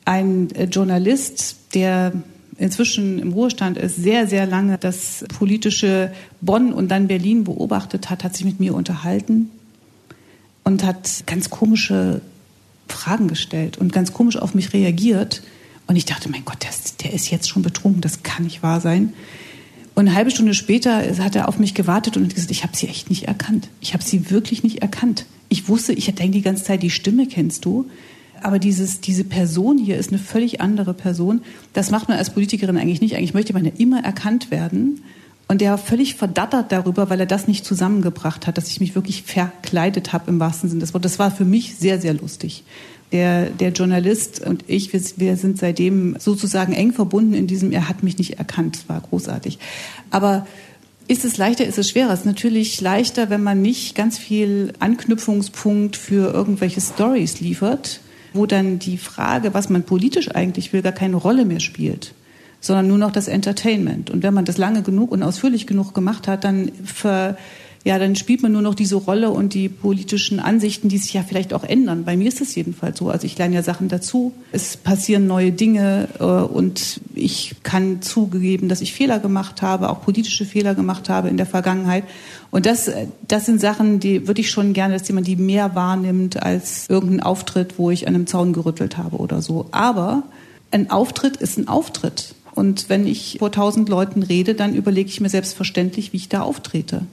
ein äh, Journalist, der inzwischen im Ruhestand ist, sehr, sehr lange das politische Bonn und dann Berlin beobachtet hat, hat sich mit mir unterhalten und hat ganz komische Fragen gestellt und ganz komisch auf mich reagiert. Und ich dachte, mein Gott, der ist, der ist jetzt schon betrunken, das kann nicht wahr sein. Und eine halbe Stunde später hat er auf mich gewartet und hat gesagt, ich habe sie echt nicht erkannt. Ich habe sie wirklich nicht erkannt. Ich wusste, ich denke die ganze Zeit, die Stimme kennst du. Aber dieses, diese Person hier ist eine völlig andere Person. Das macht man als Politikerin eigentlich nicht. Eigentlich möchte man ja immer erkannt werden. Und der war völlig verdattert darüber, weil er das nicht zusammengebracht hat, dass ich mich wirklich verkleidet habe im wahrsten Sinne des Wortes. Das war für mich sehr, sehr lustig. Der, der Journalist und ich, wir, wir sind seitdem sozusagen eng verbunden in diesem, er hat mich nicht erkannt, war großartig. Aber ist es leichter, ist es schwerer? Es ist natürlich leichter, wenn man nicht ganz viel Anknüpfungspunkt für irgendwelche Stories liefert, wo dann die Frage, was man politisch eigentlich will, gar keine Rolle mehr spielt sondern nur noch das Entertainment. Und wenn man das lange genug und ausführlich genug gemacht hat, dann ver, ja, dann spielt man nur noch diese Rolle und die politischen Ansichten, die sich ja vielleicht auch ändern. Bei mir ist es jedenfalls so. Also ich lerne ja Sachen dazu. Es passieren neue Dinge äh, und ich kann zugeben, dass ich Fehler gemacht habe, auch politische Fehler gemacht habe in der Vergangenheit. Und das, das sind Sachen, die würde ich schon gerne, dass jemand die mehr wahrnimmt als irgendein Auftritt, wo ich an einem Zaun gerüttelt habe oder so. Aber ein Auftritt ist ein Auftritt. Und wenn ich vor tausend Leuten rede, dann überlege ich mir selbstverständlich, wie ich da auftrete.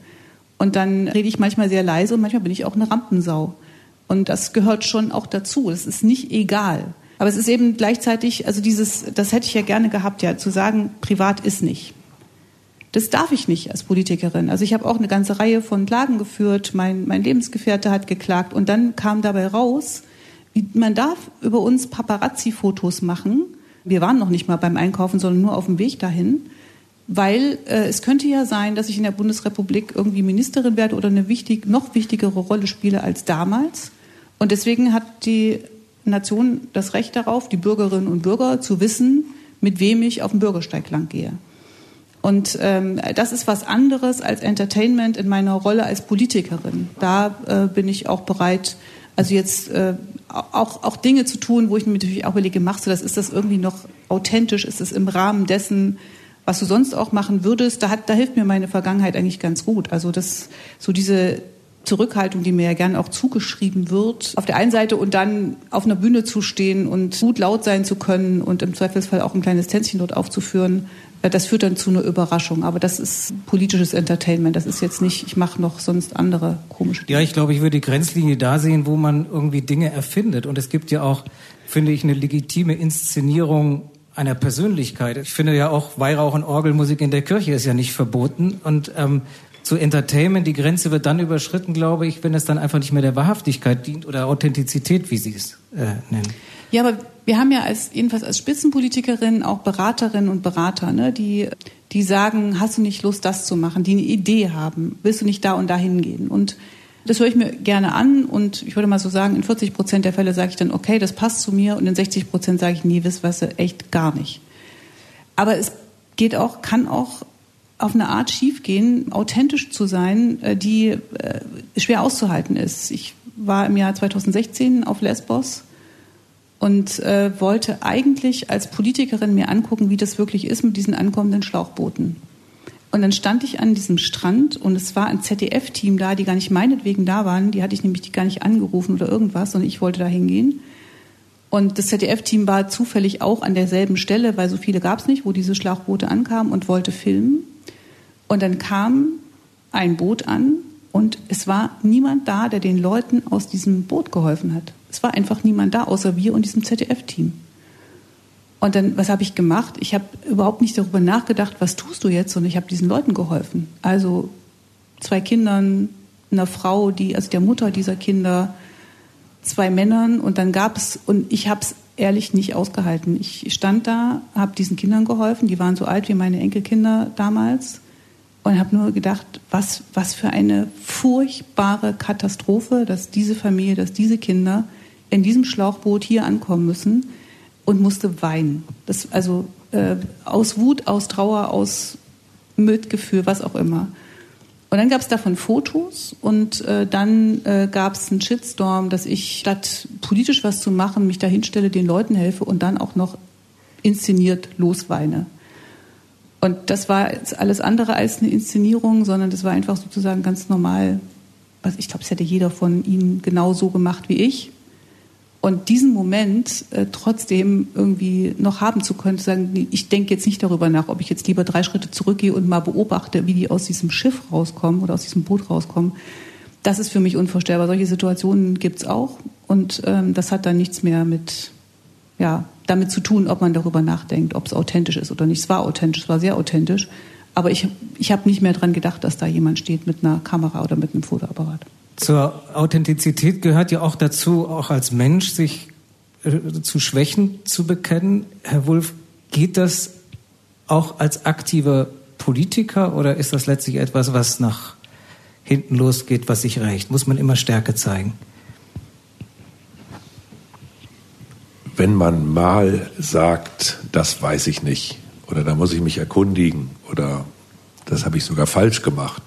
Und dann rede ich manchmal sehr leise und manchmal bin ich auch eine Rampensau. Und das gehört schon auch dazu. Es ist nicht egal. Aber es ist eben gleichzeitig, also dieses, das hätte ich ja gerne gehabt, ja, zu sagen, privat ist nicht. Das darf ich nicht als Politikerin. Also ich habe auch eine ganze Reihe von Klagen geführt. Mein, mein Lebensgefährte hat geklagt. Und dann kam dabei raus, man darf über uns Paparazzi-Fotos machen wir waren noch nicht mal beim Einkaufen, sondern nur auf dem Weg dahin. Weil äh, es könnte ja sein, dass ich in der Bundesrepublik irgendwie Ministerin werde oder eine wichtig, noch wichtigere Rolle spiele als damals. Und deswegen hat die Nation das Recht darauf, die Bürgerinnen und Bürger zu wissen, mit wem ich auf dem Bürgersteig lang gehe. Und ähm, das ist was anderes als Entertainment in meiner Rolle als Politikerin. Da äh, bin ich auch bereit, also jetzt äh, auch, auch Dinge zu tun, wo ich mir natürlich auch überlege, machst du das, ist das irgendwie noch authentisch, ist es im Rahmen dessen, was du sonst auch machen würdest, da, hat, da hilft mir meine Vergangenheit eigentlich ganz gut. Also das, so diese Zurückhaltung, die mir ja gern auch zugeschrieben wird, auf der einen Seite und dann auf einer Bühne zu stehen und gut laut sein zu können und im Zweifelsfall auch ein kleines Tänzchen dort aufzuführen, das führt dann zu einer Überraschung. Aber das ist politisches Entertainment. Das ist jetzt nicht, ich mache noch sonst andere komische Dinge. Ja, ich glaube, ich würde die Grenzlinie da sehen, wo man irgendwie Dinge erfindet. Und es gibt ja auch, finde ich, eine legitime Inszenierung einer Persönlichkeit. Ich finde ja auch Weihrauch und Orgelmusik in der Kirche ist ja nicht verboten. Und ähm, zu Entertainment, die Grenze wird dann überschritten, glaube ich, wenn es dann einfach nicht mehr der Wahrhaftigkeit dient oder Authentizität, wie Sie es äh, nennen. Ja, aber wir haben ja als, jedenfalls als Spitzenpolitikerinnen auch Beraterinnen und Berater, ne, die, die sagen, hast du nicht Lust, das zu machen, die eine Idee haben, willst du nicht da und da hingehen? Und das höre ich mir gerne an und ich würde mal so sagen, in 40 Prozent der Fälle sage ich dann, okay, das passt zu mir und in 60 Prozent sage ich, nee, wisst was, echt gar nicht. Aber es geht auch, kann auch auf eine Art schiefgehen, authentisch zu sein, äh, die äh, schwer auszuhalten ist. Ich war im Jahr 2016 auf Lesbos und äh, wollte eigentlich als Politikerin mir angucken, wie das wirklich ist mit diesen ankommenden Schlauchbooten. Und dann stand ich an diesem Strand und es war ein ZDF-Team da, die gar nicht meinetwegen da waren. Die hatte ich nämlich gar nicht angerufen oder irgendwas, sondern ich wollte da hingehen. Und das ZDF-Team war zufällig auch an derselben Stelle, weil so viele gab es nicht, wo diese Schlauchboote ankamen und wollte filmen. Und dann kam ein Boot an und es war niemand da, der den Leuten aus diesem Boot geholfen hat. Es war einfach niemand da, außer wir und diesem ZDF-Team. Und dann, was habe ich gemacht? Ich habe überhaupt nicht darüber nachgedacht, was tust du jetzt, sondern ich habe diesen Leuten geholfen. Also zwei Kindern, einer Frau, die, also der Mutter dieser Kinder, zwei Männern und dann gab es, und ich habe es ehrlich nicht ausgehalten. Ich stand da, habe diesen Kindern geholfen, die waren so alt wie meine Enkelkinder damals und habe nur gedacht, was, was für eine furchtbare Katastrophe, dass diese Familie, dass diese Kinder in diesem Schlauchboot hier ankommen müssen und musste weinen. Das, also äh, aus Wut, aus Trauer, aus Mitgefühl, was auch immer. Und dann gab es davon Fotos und äh, dann äh, gab es einen Shitstorm, dass ich statt politisch was zu machen, mich dahinstelle, den Leuten helfe und dann auch noch inszeniert losweine. Und das war alles andere als eine Inszenierung, sondern das war einfach sozusagen ganz normal. Ich glaube, es hätte jeder von Ihnen genau so gemacht wie ich. Und diesen Moment äh, trotzdem irgendwie noch haben zu können, zu sagen, ich denke jetzt nicht darüber nach, ob ich jetzt lieber drei Schritte zurückgehe und mal beobachte, wie die aus diesem Schiff rauskommen oder aus diesem Boot rauskommen, das ist für mich unvorstellbar. Solche Situationen gibt's auch und ähm, das hat dann nichts mehr mit, ja, damit zu tun, ob man darüber nachdenkt, ob es authentisch ist oder nicht. Es war authentisch, es war sehr authentisch, aber ich, ich habe nicht mehr dran gedacht, dass da jemand steht mit einer Kamera oder mit einem Fotoapparat. Zur Authentizität gehört ja auch dazu, auch als Mensch sich äh, zu Schwächen zu bekennen. Herr Wulff, geht das auch als aktiver Politiker oder ist das letztlich etwas, was nach hinten losgeht, was sich rächt? Muss man immer Stärke zeigen? Wenn man mal sagt, das weiß ich nicht, oder da muss ich mich erkundigen, oder das habe ich sogar falsch gemacht,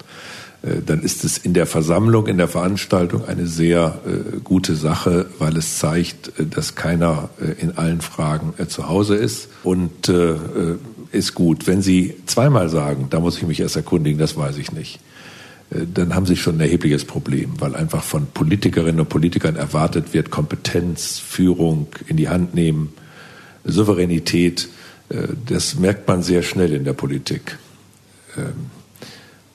dann ist es in der Versammlung, in der Veranstaltung eine sehr äh, gute Sache, weil es zeigt, äh, dass keiner äh, in allen Fragen äh, zu Hause ist und äh, ist gut. Wenn Sie zweimal sagen, da muss ich mich erst erkundigen, das weiß ich nicht, dann haben Sie schon ein erhebliches Problem, weil einfach von Politikerinnen und Politikern erwartet wird, Kompetenz, Führung in die Hand nehmen, Souveränität. Das merkt man sehr schnell in der Politik.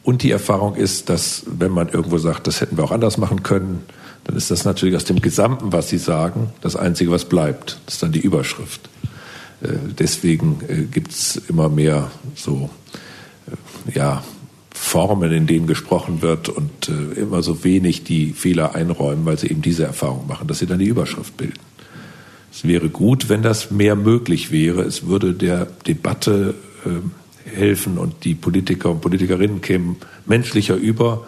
Und die Erfahrung ist, dass wenn man irgendwo sagt, das hätten wir auch anders machen können, dann ist das natürlich aus dem Gesamten, was Sie sagen, das Einzige, was bleibt. Das ist dann die Überschrift. Äh, deswegen äh, gibt es immer mehr so äh, ja, Formen, in denen gesprochen wird und immer so wenig die Fehler einräumen, weil sie eben diese Erfahrung machen, dass sie dann die Überschrift bilden. Es wäre gut, wenn das mehr möglich wäre. Es würde der Debatte ähm, helfen und die Politiker und Politikerinnen kämen menschlicher über,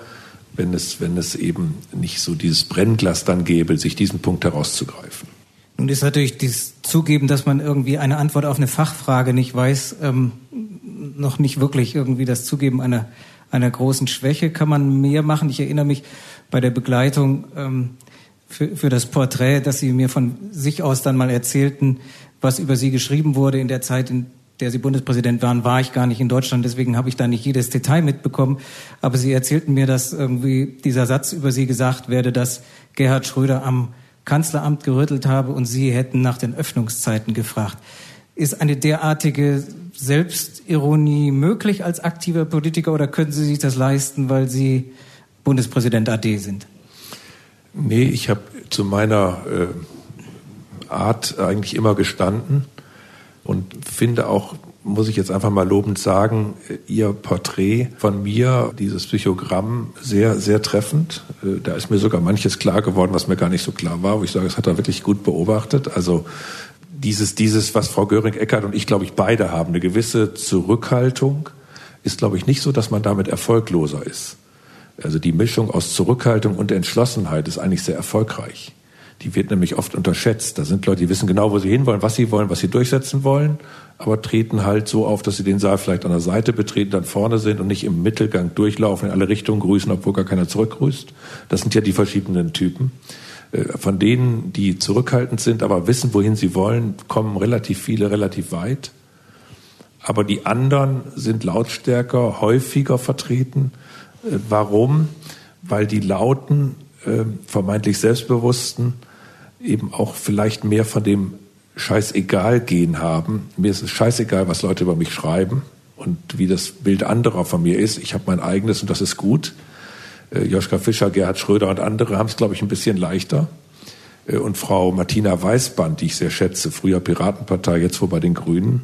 wenn es, wenn es eben nicht so dieses Brennglas dann gäbe, sich diesen Punkt herauszugreifen. Nun ist natürlich dieses Zugeben, dass man irgendwie eine Antwort auf eine Fachfrage nicht weiß, ähm, noch nicht wirklich irgendwie das Zugeben einer, einer großen Schwäche. Kann man mehr machen? Ich erinnere mich bei der Begleitung ähm, für, für das Porträt, dass Sie mir von sich aus dann mal erzählten, was über Sie geschrieben wurde in der Zeit, in der Sie Bundespräsident waren, war ich gar nicht in Deutschland, deswegen habe ich da nicht jedes Detail mitbekommen. Aber Sie erzählten mir, dass irgendwie dieser Satz über Sie gesagt werde, dass Gerhard Schröder am Kanzleramt gerüttelt habe und Sie hätten nach den Öffnungszeiten gefragt. Ist eine derartige Selbstironie möglich als aktiver Politiker oder können Sie sich das leisten, weil Sie Bundespräsident AD sind? Nee, ich habe zu meiner äh, Art eigentlich immer gestanden und finde auch, muss ich jetzt einfach mal lobend sagen, Ihr Porträt von mir, dieses Psychogramm, sehr, sehr treffend. Äh, da ist mir sogar manches klar geworden, was mir gar nicht so klar war, wo ich sage, das hat er wirklich gut beobachtet. Also dieses, dieses, was Frau Göring-Eckert und ich, glaube ich, beide haben, eine gewisse Zurückhaltung, ist, glaube ich, nicht so, dass man damit erfolgloser ist. Also die Mischung aus Zurückhaltung und Entschlossenheit ist eigentlich sehr erfolgreich. Die wird nämlich oft unterschätzt. Da sind Leute, die wissen genau, wo sie hinwollen, was sie wollen, was sie durchsetzen wollen, aber treten halt so auf, dass sie den Saal vielleicht an der Seite betreten, dann vorne sind und nicht im Mittelgang durchlaufen, in alle Richtungen grüßen, obwohl gar keiner zurückgrüßt. Das sind ja die verschiedenen Typen. Äh, von denen, die zurückhaltend sind, aber wissen, wohin sie wollen, kommen relativ viele relativ weit. Aber die anderen sind lautstärker, häufiger vertreten. Äh, warum? Weil die Lauten, äh, vermeintlich Selbstbewussten, eben auch vielleicht mehr von dem scheißegal gehen haben. Mir ist es scheißegal, was Leute über mich schreiben und wie das Bild anderer von mir ist. Ich habe mein eigenes und das ist gut. Äh, Joschka Fischer, Gerhard Schröder und andere haben es, glaube ich, ein bisschen leichter. Äh, und Frau Martina Weißband, die ich sehr schätze, früher Piratenpartei, jetzt wo bei den Grünen,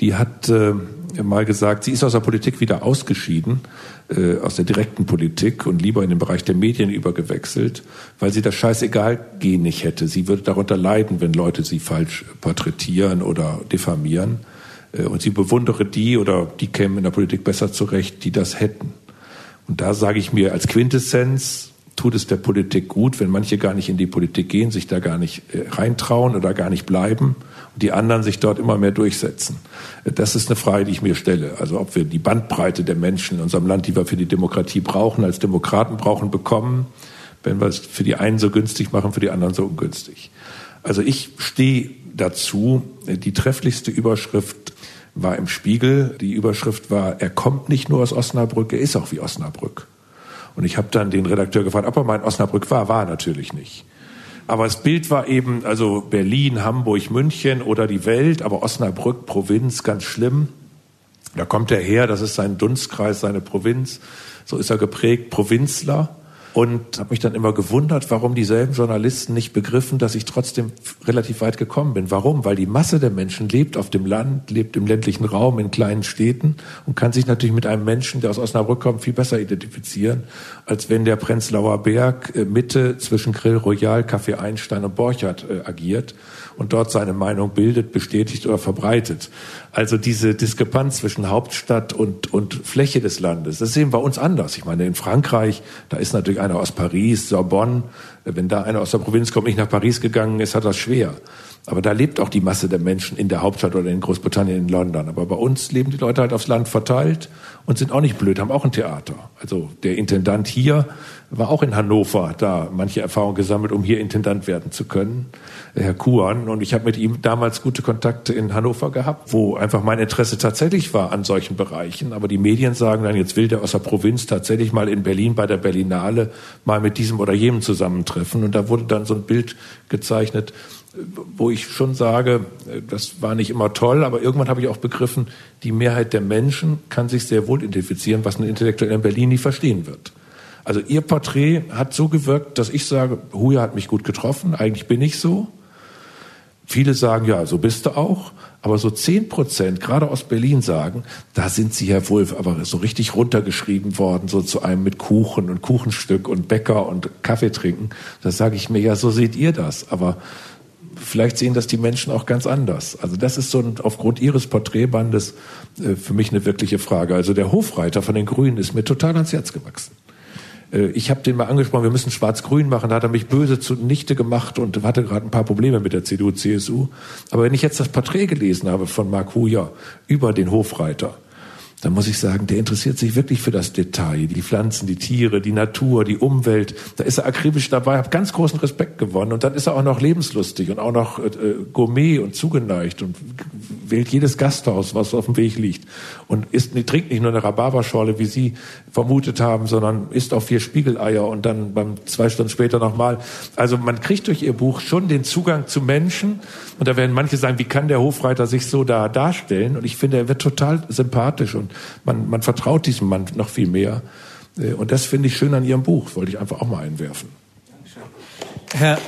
die hat äh, mal gesagt, sie ist aus der Politik wieder ausgeschieden, äh, aus der direkten Politik und lieber in den Bereich der Medien übergewechselt, weil sie das scheißegal gehen nicht hätte. Sie würde darunter leiden, wenn Leute sie falsch porträtieren oder diffamieren. Äh, und sie bewundere die oder die kämen in der Politik besser zurecht, die das hätten. Und da sage ich mir als Quintessenz, tut es der Politik gut, wenn manche gar nicht in die Politik gehen, sich da gar nicht äh, reintrauen oder gar nicht bleiben die anderen sich dort immer mehr durchsetzen. Das ist eine Frage, die ich mir stelle. Also ob wir die Bandbreite der Menschen in unserem Land, die wir für die Demokratie brauchen, als Demokraten brauchen, bekommen, wenn wir es für die einen so günstig machen, für die anderen so ungünstig. Also ich stehe dazu, die trefflichste Überschrift war im Spiegel. Die Überschrift war, er kommt nicht nur aus Osnabrück, er ist auch wie Osnabrück. Und ich habe dann den Redakteur gefragt, ob er mal in Osnabrück war. War er natürlich nicht. Aber das Bild war eben, also Berlin, Hamburg, München oder die Welt, aber Osnabrück, Provinz, ganz schlimm. Da kommt er her, das ist sein Dunstkreis, seine Provinz. So ist er geprägt, Provinzler und habe mich dann immer gewundert, warum dieselben Journalisten nicht begriffen, dass ich trotzdem relativ weit gekommen bin. Warum? Weil die Masse der Menschen lebt auf dem Land, lebt im ländlichen Raum, in kleinen Städten und kann sich natürlich mit einem Menschen, der aus Osnabrück kommt, viel besser identifizieren, als wenn der Prenzlauer Berg äh, Mitte zwischen Grill Royal, Café Einstein und Borchardt äh, agiert und dort seine Meinung bildet, bestätigt oder verbreitet. Also diese Diskrepanz zwischen Hauptstadt und, und Fläche des Landes, das sehen wir uns anders. Ich meine, in Frankreich, da ist natürlich einer aus Paris, Sorbonne, wenn da einer aus der Provinz kommt, nicht nach Paris gegangen ist, hat das schwer. Aber da lebt auch die Masse der Menschen in der Hauptstadt oder in Großbritannien, in London. Aber bei uns leben die Leute halt aufs Land verteilt und sind auch nicht blöd, haben auch ein Theater. Also der Intendant hier war auch in Hannover, da manche Erfahrungen gesammelt, um hier Intendant werden zu können, Herr Kuhn. Und ich habe mit ihm damals gute Kontakte in Hannover gehabt, wo einfach mein Interesse tatsächlich war an solchen Bereichen. Aber die Medien sagen dann, jetzt will der aus der Provinz tatsächlich mal in Berlin bei der Berlinale mal mit diesem oder jenem zusammentreffen. Und da wurde dann so ein Bild gezeichnet, wo ich schon sage, das war nicht immer toll, aber irgendwann habe ich auch begriffen, die Mehrheit der Menschen kann sich sehr wohl identifizieren, was ein Intellektueller in Berlin nie verstehen wird. Also ihr Porträt hat so gewirkt, dass ich sage, Huja hat mich gut getroffen, eigentlich bin ich so. Viele sagen, ja, so bist du auch. Aber so zehn Prozent, gerade aus Berlin, sagen, da sind sie ja wohl aber so richtig runtergeschrieben worden, so zu einem mit Kuchen und Kuchenstück und Bäcker und Kaffee trinken. Da sage ich mir, ja, so seht ihr das. Aber vielleicht sehen das die Menschen auch ganz anders. Also das ist so ein, aufgrund Ihres Porträtbandes äh, für mich eine wirkliche Frage. Also der Hofreiter von den Grünen ist mir total ans Herz gewachsen. Äh, ich habe den mal angesprochen, wir müssen schwarz-grün machen, da hat er mich böse zunichte gemacht und hatte gerade ein paar Probleme mit der CDU, CSU. Aber wenn ich jetzt das Porträt gelesen habe von Mark Huja über den Hofreiter, dann muss ich sagen, der interessiert sich wirklich für das Detail, die Pflanzen, die Tiere, die Natur, die Umwelt. Da ist er akribisch dabei, hat ganz großen Respekt gewonnen und dann ist er auch noch lebenslustig und auch noch äh, Gourmet und zugeneigt und wählt jedes Gasthaus, was auf dem Weg liegt und isst, trinkt nicht nur eine Rhabarberschorle, wie Sie vermutet haben, sondern isst auch vier Spiegeleier und dann beim zwei Stunden später nochmal. Also man kriegt durch Ihr Buch schon den Zugang zu Menschen und da werden manche sagen, wie kann der Hofreiter sich so da darstellen? Und ich finde, er wird total sympathisch und man, man vertraut diesem Mann noch viel mehr. Äh, und das finde ich schön an Ihrem Buch, wollte ich einfach auch mal einwerfen. Herr,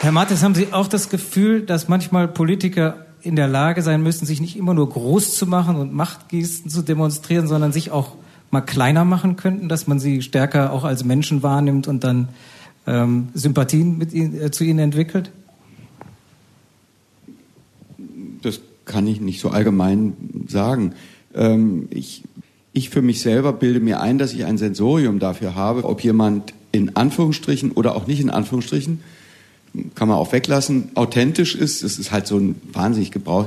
Herr Mattes, haben Sie auch das Gefühl, dass manchmal Politiker in der Lage sein müssen, sich nicht immer nur groß zu machen und Machtgesten zu demonstrieren, sondern sich auch mal kleiner machen könnten, dass man sie stärker auch als Menschen wahrnimmt und dann ähm, Sympathien mit ihnen, äh, zu ihnen entwickelt? Das kann ich nicht so allgemein sagen. Ähm, ich, ich für mich selber bilde mir ein, dass ich ein Sensorium dafür habe, ob jemand in Anführungsstrichen oder auch nicht in Anführungsstrichen, kann man auch weglassen, authentisch ist. Es ist halt so ein wahnsinnig gebrauch,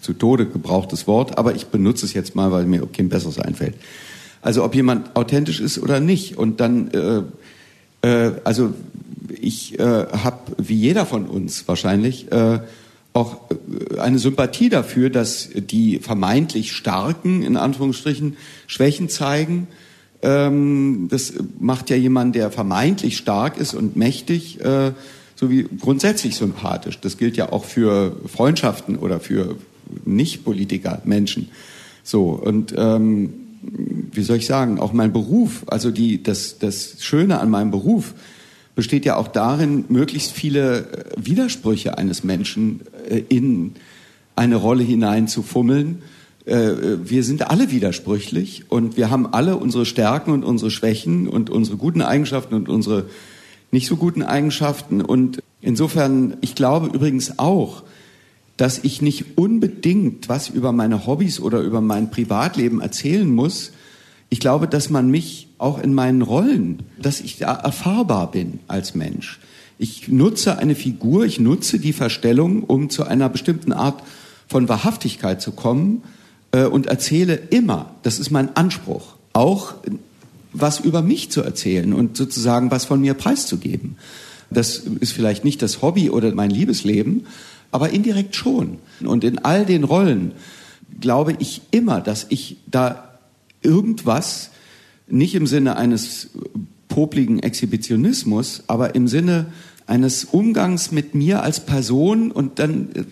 zu Tode gebrauchtes Wort, aber ich benutze es jetzt mal, weil mir kein besseres einfällt. Also ob jemand authentisch ist oder nicht. Und dann, äh, äh, also ich äh, habe, wie jeder von uns wahrscheinlich, äh, auch äh, eine Sympathie dafür, dass die vermeintlich Starken, in Anführungsstrichen, Schwächen zeigen, Ähm, das macht ja jemand, der vermeintlich stark ist und mächtig, äh, so wie grundsätzlich sympathisch. Das gilt ja auch für Freundschaften oder für Nicht-Politiker, Menschen. So, und ähm, wie soll ich sagen, auch mein Beruf, also die, das, das Schöne an meinem Beruf besteht ja auch darin, möglichst viele äh, Widersprüche eines Menschen äh, in eine Rolle hineinzufummeln. Äh, wir sind alle widersprüchlich und wir haben alle unsere Stärken und unsere Schwächen und unsere guten Eigenschaften und unsere nicht so guten Eigenschaften. Und insofern, ich glaube übrigens auch, dass ich nicht unbedingt was über meine Hobbys oder über mein Privatleben erzählen muss. Ich glaube, dass man mich auch in meinen Rollen, dass ich da erfahrbar bin als Mensch. Ich nutze eine Figur, ich nutze die Verstellung, um zu einer bestimmten Art von Wahrhaftigkeit zu kommen äh, und erzähle immer, das ist mein Anspruch, auch was über mich zu erzählen und sozusagen was von mir preiszugeben. Das ist vielleicht nicht das Hobby oder mein Liebesleben, aber indirekt schon. Und in all den Rollen glaube ich immer, dass ich da irgendwas, nicht im Sinne eines popligen Exhibitionismus, aber im Sinne eines Umgangs mit mir als Person und dann äh,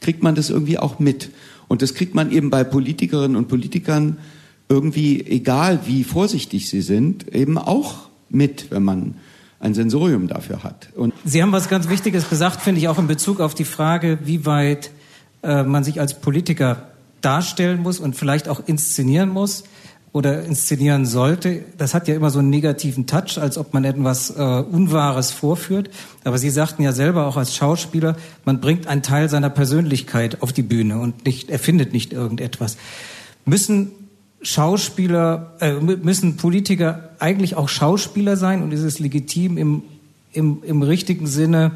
kriegt man das irgendwie auch mit. Und das kriegt man eben bei Politikerinnen und Politikern irgendwie, egal wie vorsichtig sie sind, eben auch mit, wenn man ein Sensorium dafür hat. Und Sie haben was ganz Wichtiges gesagt, finde ich, auch in Bezug auf die Frage, wie weit äh, man sich als Politiker darstellen muss und vielleicht auch inszenieren muss oder inszenieren sollte. Das hat ja immer so einen negativen Touch, als ob man etwas äh, Unwahres vorführt. Aber Sie sagten ja selber auch als Schauspieler, man bringt einen Teil seiner Persönlichkeit auf die Bühne und nicht, erfindet nicht irgendetwas. Müssen Schauspieler, äh, müssen Politiker eigentlich auch Schauspieler sein und ist es legitim, im, im, im richtigen Sinne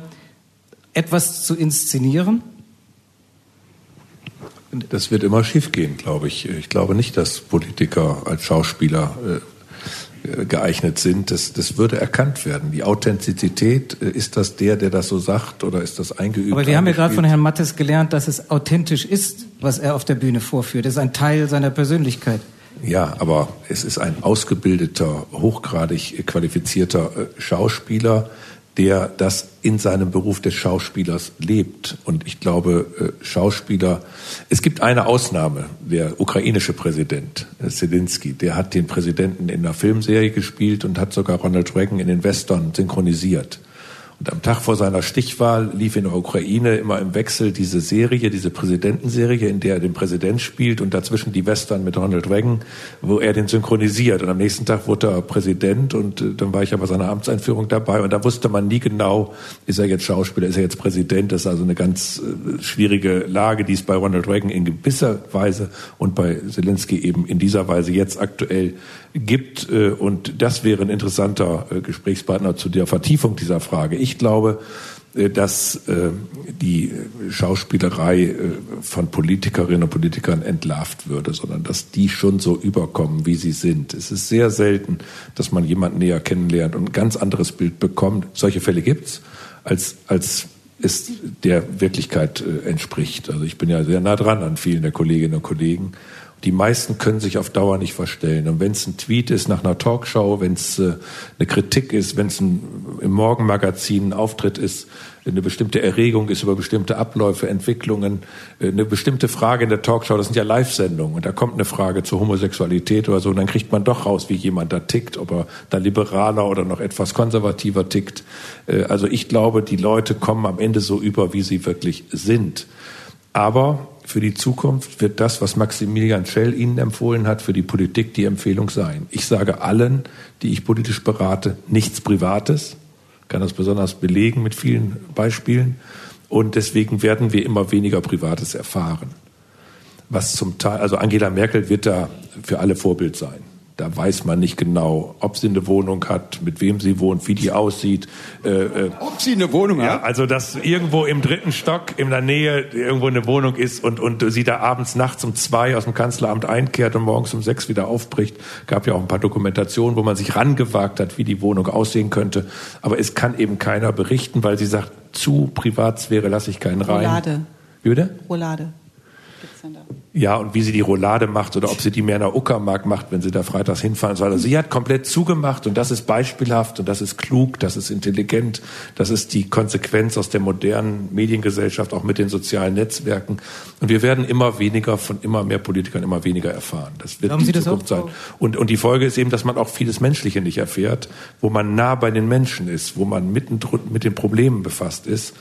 etwas zu inszenieren? Das wird immer schiefgehen, glaube ich. Ich glaube nicht, dass Politiker als Schauspieler äh, geeignet sind. Das, das würde erkannt werden. Die Authentizität, äh, ist das der, der das so sagt oder ist das eingeübt? Aber wir haben ja gerade von Herrn Mattes gelernt, dass es authentisch ist, was er auf der Bühne vorführt. Das ist ein Teil seiner Persönlichkeit. Ja, aber es ist ein ausgebildeter, hochgradig qualifizierter äh, Schauspieler, der das in seinem Beruf des Schauspielers lebt. Und ich glaube, äh, Schauspieler, es gibt eine Ausnahme, der ukrainische Präsident äh, Zelensky, der hat den Präsidenten in einer Filmserie gespielt und hat sogar Ronald Reagan in den Western synchronisiert. Und am Tag vor seiner Stichwahl lief in der Ukraine immer im Wechsel diese Serie, diese Präsidentenserie, in der er den Präsident spielt und dazwischen die Western mit Ronald Reagan, wo er den synchronisiert. Und am nächsten Tag wurde er Präsident und äh, dann war ich aber seiner Amtseinführung dabei und da wusste man nie genau, ist er jetzt Schauspieler, ist er jetzt Präsident. Das ist also eine ganz äh, schwierige Lage, die es bei Ronald Reagan in gewisser Weise und bei Zelensky eben in dieser Weise jetzt aktuell gibt. Äh, und das wäre ein interessanter äh, Gesprächspartner zu der Vertiefung dieser Frage. Ich glaube, äh, dass die Schauspielerei von Politikerinnen und Politikern entlarvt würde, sondern dass die schon so überkommen, wie sie sind. Es ist sehr selten, dass man jemanden näher kennenlernt und ein ganz anderes Bild bekommt. Solche Fälle gibt's, als, als es der Wirklichkeit entspricht. Also ich bin ja sehr nah dran an vielen der Kolleginnen und Kollegen die meisten können sich auf Dauer nicht verstellen. Und wenn es ein Tweet ist nach einer Talkshow, wenn es äh, eine Kritik ist, wenn es im Morgenmagazin ein Auftritt ist, eine bestimmte Erregung ist über bestimmte Abläufe, Entwicklungen, äh, eine bestimmte Frage in der Talkshow, das sind ja Live-Sendungen, und da kommt eine Frage zur Homosexualität oder so, und dann kriegt man doch raus, wie jemand da tickt, ob er da liberaler oder noch etwas konservativer tickt. Äh, also ich glaube, die Leute kommen am Ende so über, wie sie wirklich sind. Aber für die Zukunft wird das, was Maximilian Schell Ihnen empfohlen hat, für die Politik die Empfehlung sein. Ich sage allen, die ich politisch berate, nichts Privates, kann das besonders belegen mit vielen Beispielen. Und deswegen werden wir immer weniger Privates erfahren. Was zum Teil, also Angela Merkel wird da für alle Vorbild sein. Da weiß man nicht genau, ob sie eine Wohnung hat, mit wem sie wohnt, wie die aussieht. Äh, äh, ob sie eine Wohnung ja, hat? Also, dass irgendwo im dritten Stock in der Nähe irgendwo eine Wohnung ist und, und sie da abends nachts um zwei aus dem Kanzleramt einkehrt und morgens um sechs wieder aufbricht. Gab ja auch ein paar Dokumentationen, wo man sich rangewagt hat, wie die Wohnung aussehen könnte. Aber es kann eben keiner berichten, weil sie sagt, zu Privatsphäre lasse ich keinen rein. Roulade. Wie bitte? Roulade. Gibt's denn da? Ja, und wie sie die Roulade macht oder ob sie die mehr der Uckermark macht, wenn sie da freitags hinfahren soll. Also sie hat komplett zugemacht und das ist beispielhaft und das ist klug, das ist intelligent, das ist die Konsequenz aus der modernen Mediengesellschaft, auch mit den sozialen Netzwerken. Und wir werden immer weniger von immer mehr Politikern immer weniger erfahren. Das wird Glauben die Sie Zukunft sein. Und, und die Folge ist eben, dass man auch vieles Menschliche nicht erfährt, wo man nah bei den Menschen ist, wo man mitten mit den Problemen befasst ist.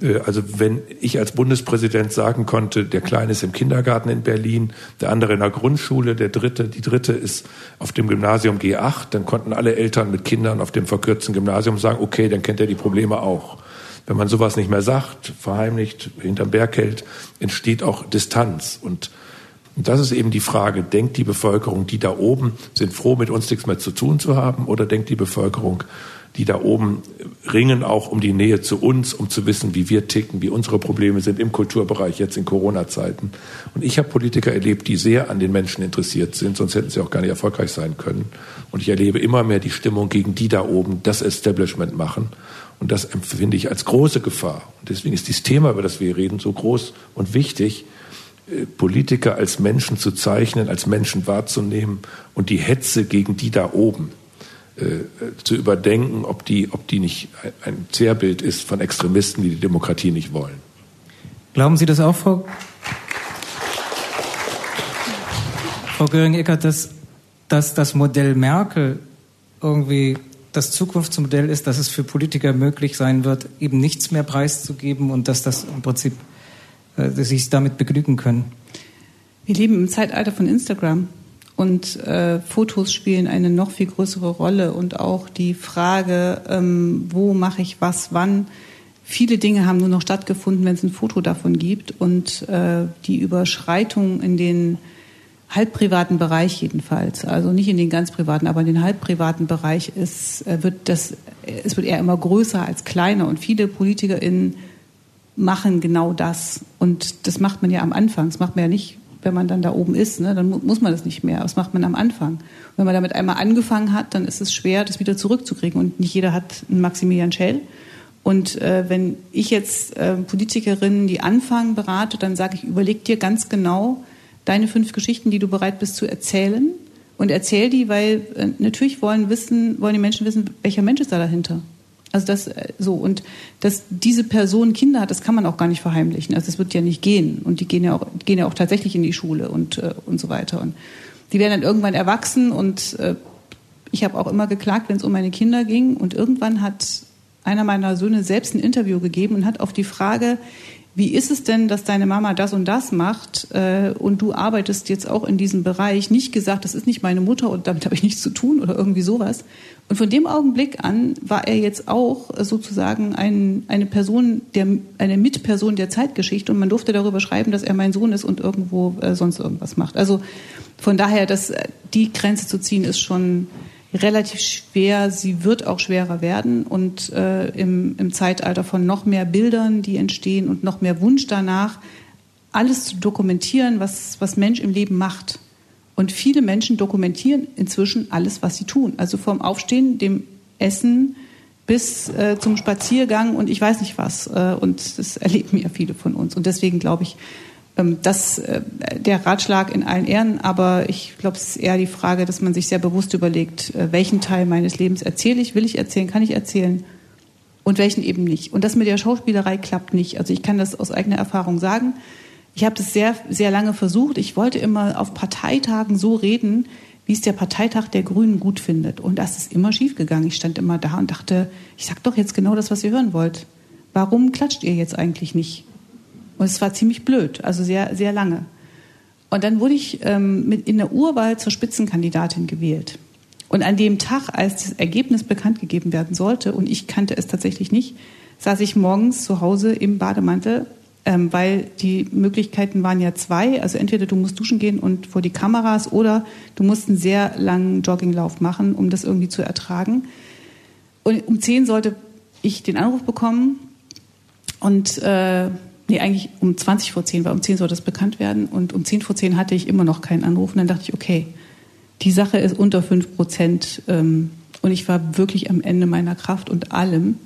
Äh, Also wenn ich als Bundespräsident sagen konnte, der Kleine ist im Kindergarten in Berlin, der andere in der Grundschule, der dritte, die dritte ist auf dem Gymnasium G8, dann konnten alle Eltern mit Kindern auf dem verkürzten Gymnasium sagen, okay, dann kennt er die Probleme auch. Wenn man sowas nicht mehr sagt, verheimlicht, hinterm Berg hält, entsteht auch Distanz. Und und das ist eben die Frage, denkt die Bevölkerung, die da oben sind froh, mit uns nichts mehr zu tun zu haben, oder denkt die Bevölkerung, die da oben ringen auch um die Nähe zu uns, um zu wissen, wie wir ticken, wie unsere Probleme sind im Kulturbereich jetzt in Corona-Zeiten. Und ich habe Politiker erlebt, die sehr an den Menschen interessiert sind, sonst hätten sie auch gar nicht erfolgreich sein können. Und ich erlebe immer mehr die Stimmung gegen die da oben, das Establishment machen. Und das empfinde ich als große Gefahr. Und deswegen ist dieses Thema, über das wir reden, so groß und wichtig, äh, Politiker als Menschen zu zeichnen, als Menschen wahrzunehmen und die Hetze gegen die da oben zu überdenken, ob die, ob die nicht ein Zerrbild ist von Extremisten, die die Demokratie nicht wollen. Glauben Sie das auch, Frau, Frau Göring-Eckert, dass, dass das Modell Merkel irgendwie das Zukunftsmodell ist, dass es für Politiker möglich sein wird, eben nichts mehr preiszugeben und dass das im Prinzip äh, dass sie sich damit begnügen können? Wir leben im Zeitalter von Instagram und äh, Fotos spielen eine noch viel größere Rolle und auch die Frage, ähm, wo mache ich was, wann. Viele Dinge haben nur noch stattgefunden, wenn es ein Foto davon gibt und äh, die Überschreitung in den halbprivaten Bereich jedenfalls, also nicht in den ganz privaten, aber in den halbprivaten Bereich ist, äh, wird das, es wird eher immer größer als kleiner und viele PolitikerInnen machen genau das. Und das macht man ja am Anfang. Das macht man ja nicht, wenn man dann da oben ist. Ne? Dann mu- muss man das nicht mehr. Das macht man am Anfang. Und wenn man damit einmal angefangen hat, dann ist es schwer, das wieder zurückzukriegen. Und nicht jeder hat einen Maximilian Schell. Und äh, wenn ich jetzt äh, Politikerinnen, die anfangen, berate, dann sage ich, überleg dir ganz genau deine fünf Geschichten, die du bereit bist zu erzählen. Und erzähl die, weil äh, natürlich wollen wissen, wollen die Menschen wissen, welcher Mensch ist da dahinter. Also das äh, so und dass diese Person Kinder hat, das kann man auch gar nicht verheimlichen. Also das wird ja nicht gehen. Und die gehen ja auch gehen ja auch tatsächlich in die Schule und äh, und so weiter. Und die werden dann irgendwann erwachsen und äh, ich habe auch immer geklagt, wenn es um meine Kinder ging. Und irgendwann hat einer meiner Söhne selbst ein Interview gegeben und hat auf die Frage, wie ist es denn, dass deine Mama das und das macht äh, und du arbeitest jetzt auch in diesem Bereich, nicht gesagt, das ist nicht meine Mutter und damit habe ich nichts zu tun oder irgendwie sowas. Und von dem Augenblick an war er jetzt auch sozusagen ein, eine Person, der, eine Mitperson der Zeitgeschichte und man durfte darüber schreiben, dass er mein Sohn ist und irgendwo äh, sonst irgendwas macht. Also von daher, dass äh, die Grenze zu ziehen, ist schon relativ schwer. Sie wird auch schwerer werden und äh, im, im Zeitalter von noch mehr Bildern, die entstehen und noch mehr Wunsch danach, alles zu dokumentieren, was, was Mensch im Leben macht. Und viele Menschen dokumentieren inzwischen alles, was sie tun. Also vom Aufstehen, dem Essen bis äh, zum Spaziergang und ich weiß nicht was. Äh, und das erleben ja viele von uns. Und deswegen glaube ich, das äh, der Ratschlag in allen Ehren, aber ich glaube, es ist eher die Frage, dass man sich sehr bewusst überlegt, äh, welchen Teil meines Lebens erzähle ich, will ich erzählen, kann ich erzählen und welchen eben nicht. Und das mit der Schauspielerei klappt nicht. Also ich kann das aus eigener Erfahrung sagen. Ich habe das sehr, sehr lange versucht. Ich wollte immer auf Parteitagen so reden, wie es der Parteitag der Grünen gut findet. Und das ist immer schiefgegangen. Ich stand immer da und dachte, ich sag doch jetzt genau das, was ihr hören wollt. Warum klatscht ihr jetzt eigentlich nicht? Und es war ziemlich blöd, also sehr, sehr lange. Und dann wurde ich ähm, mit in der Urwahl zur Spitzenkandidatin gewählt. Und an dem Tag, als das Ergebnis bekannt gegeben werden sollte, und ich kannte es tatsächlich nicht, saß ich morgens zu Hause im Bademantel, ähm, weil die Möglichkeiten waren ja zwei. Also entweder du musst duschen gehen und vor die Kameras oder du musst einen sehr langen Jogginglauf machen, um das irgendwie zu ertragen. Und um zehn sollte ich den Anruf bekommen und äh, nee, eigentlich um 20 vor 10, weil um 10 sollte es bekannt werden. Und um 10 vor 10 hatte ich immer noch keinen Anruf. Und dann dachte ich, okay, die Sache ist unter 5 Prozent. Ähm, und ich war wirklich am Ende meiner Kraft und allem.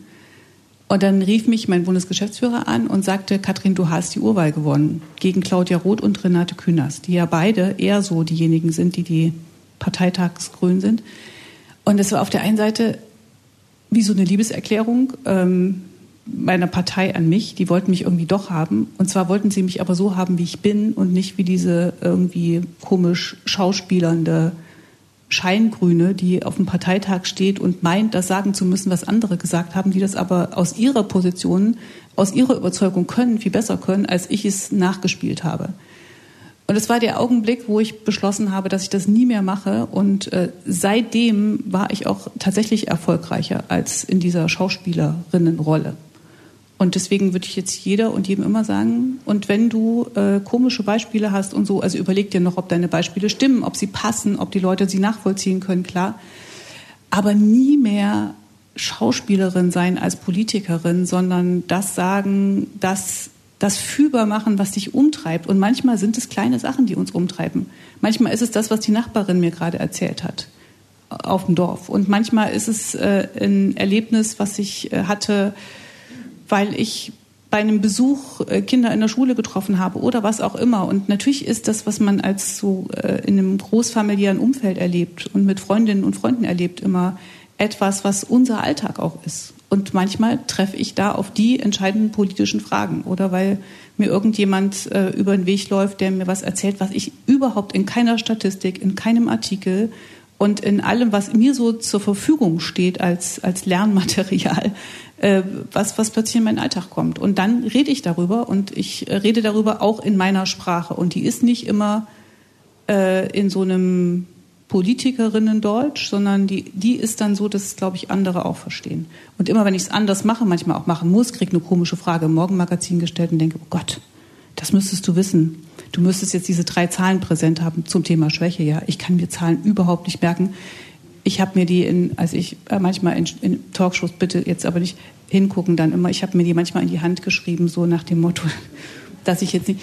Und dann rief mich mein Bundesgeschäftsführer an und sagte, Katrin, du hast die Urwahl gewonnen gegen Claudia Roth und Renate Künast, die ja beide eher so diejenigen sind, die die Parteitagsgrün sind. Und es war auf der einen Seite wie so eine Liebeserklärung ähm, meiner Partei an mich. Die wollten mich irgendwie doch haben. Und zwar wollten sie mich aber so haben, wie ich bin und nicht wie diese irgendwie komisch schauspielernde Scheingrüne, die auf dem Parteitag steht und meint, das sagen zu müssen, was andere gesagt haben, die das aber aus ihrer Position, aus ihrer Überzeugung können, viel besser können, als ich es nachgespielt habe. Und es war der Augenblick, wo ich beschlossen habe, dass ich das nie mehr mache. Und äh, seitdem war ich auch tatsächlich erfolgreicher als in dieser Schauspielerinnenrolle. Und deswegen würde ich jetzt jeder und jedem immer sagen, und wenn du äh, komische Beispiele hast und so, also überleg dir noch, ob deine Beispiele stimmen, ob sie passen, ob die Leute sie nachvollziehen können, klar. Aber nie mehr Schauspielerin sein als Politikerin, sondern das sagen, das, das fühlbar machen, was dich umtreibt. Und manchmal sind es kleine Sachen, die uns umtreiben. Manchmal ist es das, was die Nachbarin mir gerade erzählt hat auf dem Dorf. Und manchmal ist es äh, ein Erlebnis, was ich äh, hatte, weil ich bei einem Besuch äh, Kinder in der Schule getroffen habe oder was auch immer. Und natürlich ist das, was man als so äh, in einem großfamiliären Umfeld erlebt und mit Freundinnen und Freunden erlebt, immer etwas, was unser Alltag auch ist. Und manchmal treffe ich da auf die entscheidenden politischen Fragen oder weil mir irgendjemand äh, über den Weg läuft, der mir was erzählt, was ich überhaupt in keiner Statistik, in keinem Artikel und in allem, was mir so zur Verfügung steht als, als Lernmaterial, äh, was, was plötzlich in meinen Alltag kommt. Und dann rede ich darüber und ich rede darüber auch in meiner Sprache. Und die ist nicht immer äh, in so einem Politikerinnen-Deutsch, sondern die, die ist dann so, dass, glaube ich, andere auch verstehen. Und immer wenn ich es anders mache, manchmal auch machen muss, kriege eine komische Frage im Morgenmagazin gestellt und denke, oh Gott, das müsstest du wissen. Du müsstest jetzt diese drei Zahlen präsent haben zum Thema Schwäche. Ja, ich kann mir Zahlen überhaupt nicht merken ich habe mir die in, also ich äh, manchmal in, in, Talkshows, bitte jetzt aber nicht hingucken dann immer, ich habe mir die manchmal in die Hand geschrieben, so nach dem Motto, dass ich jetzt nicht.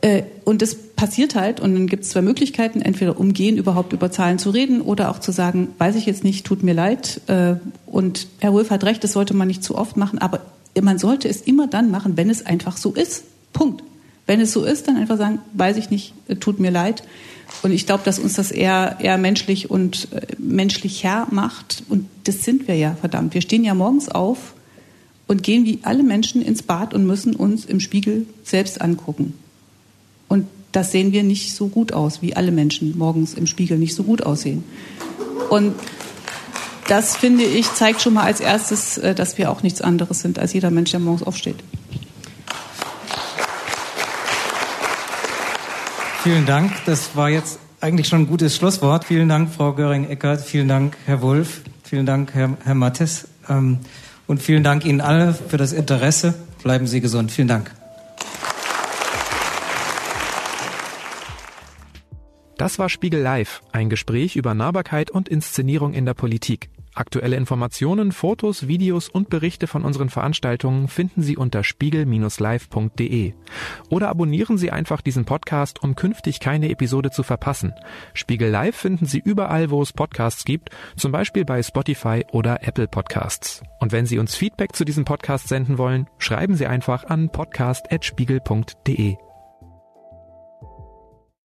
Äh, und das passiert halt und dann gibt es zwei Möglichkeiten, entweder umgehen, überhaupt über Zahlen zu reden oder auch zu sagen, weiß ich jetzt nicht, tut mir leid. Äh, und Herr Wolf hat recht, das sollte man nicht zu oft machen, aber man sollte es immer dann machen, wenn es einfach so ist. Punkt. Wenn es so ist, dann einfach sagen, weiß ich nicht, äh, tut mir leid. Und ich glaube, dass uns das eher, eher menschlich und äh, menschlicher macht. Und das sind wir ja, verdammt. Wir stehen ja morgens auf und gehen wie alle Menschen ins Bad und müssen uns im Spiegel selbst angucken. Und das sehen wir nicht so gut aus, wie alle Menschen morgens im Spiegel nicht so gut aussehen. Und das, finde ich, zeigt schon mal als erstes, äh, dass wir auch nichts anderes sind als jeder Mensch, der morgens aufsteht. Vielen Dank. Das war jetzt eigentlich schon ein gutes Schlusswort. Vielen Dank, Frau Göring-Eckert. Vielen Dank, Herr Wulff. Vielen Dank, Herr, Herr Mattes. Ähm, und vielen Dank Ihnen alle für das Interesse. Bleiben Sie gesund. Vielen Dank. Das war Spiegel Live, ein Gespräch über Nahbarkeit und Inszenierung in der Politik. Aktuelle Informationen, Fotos, Videos und Berichte von unseren Veranstaltungen finden Sie unter spiegel-live.de. Oder abonnieren Sie einfach diesen Podcast, um künftig keine Episode zu verpassen. Spiegel Live finden Sie überall, wo es Podcasts gibt, zum Beispiel bei Spotify oder Apple Podcasts. Und wenn Sie uns Feedback zu diesem Podcast senden wollen, schreiben Sie einfach an podcast.spiegel.de.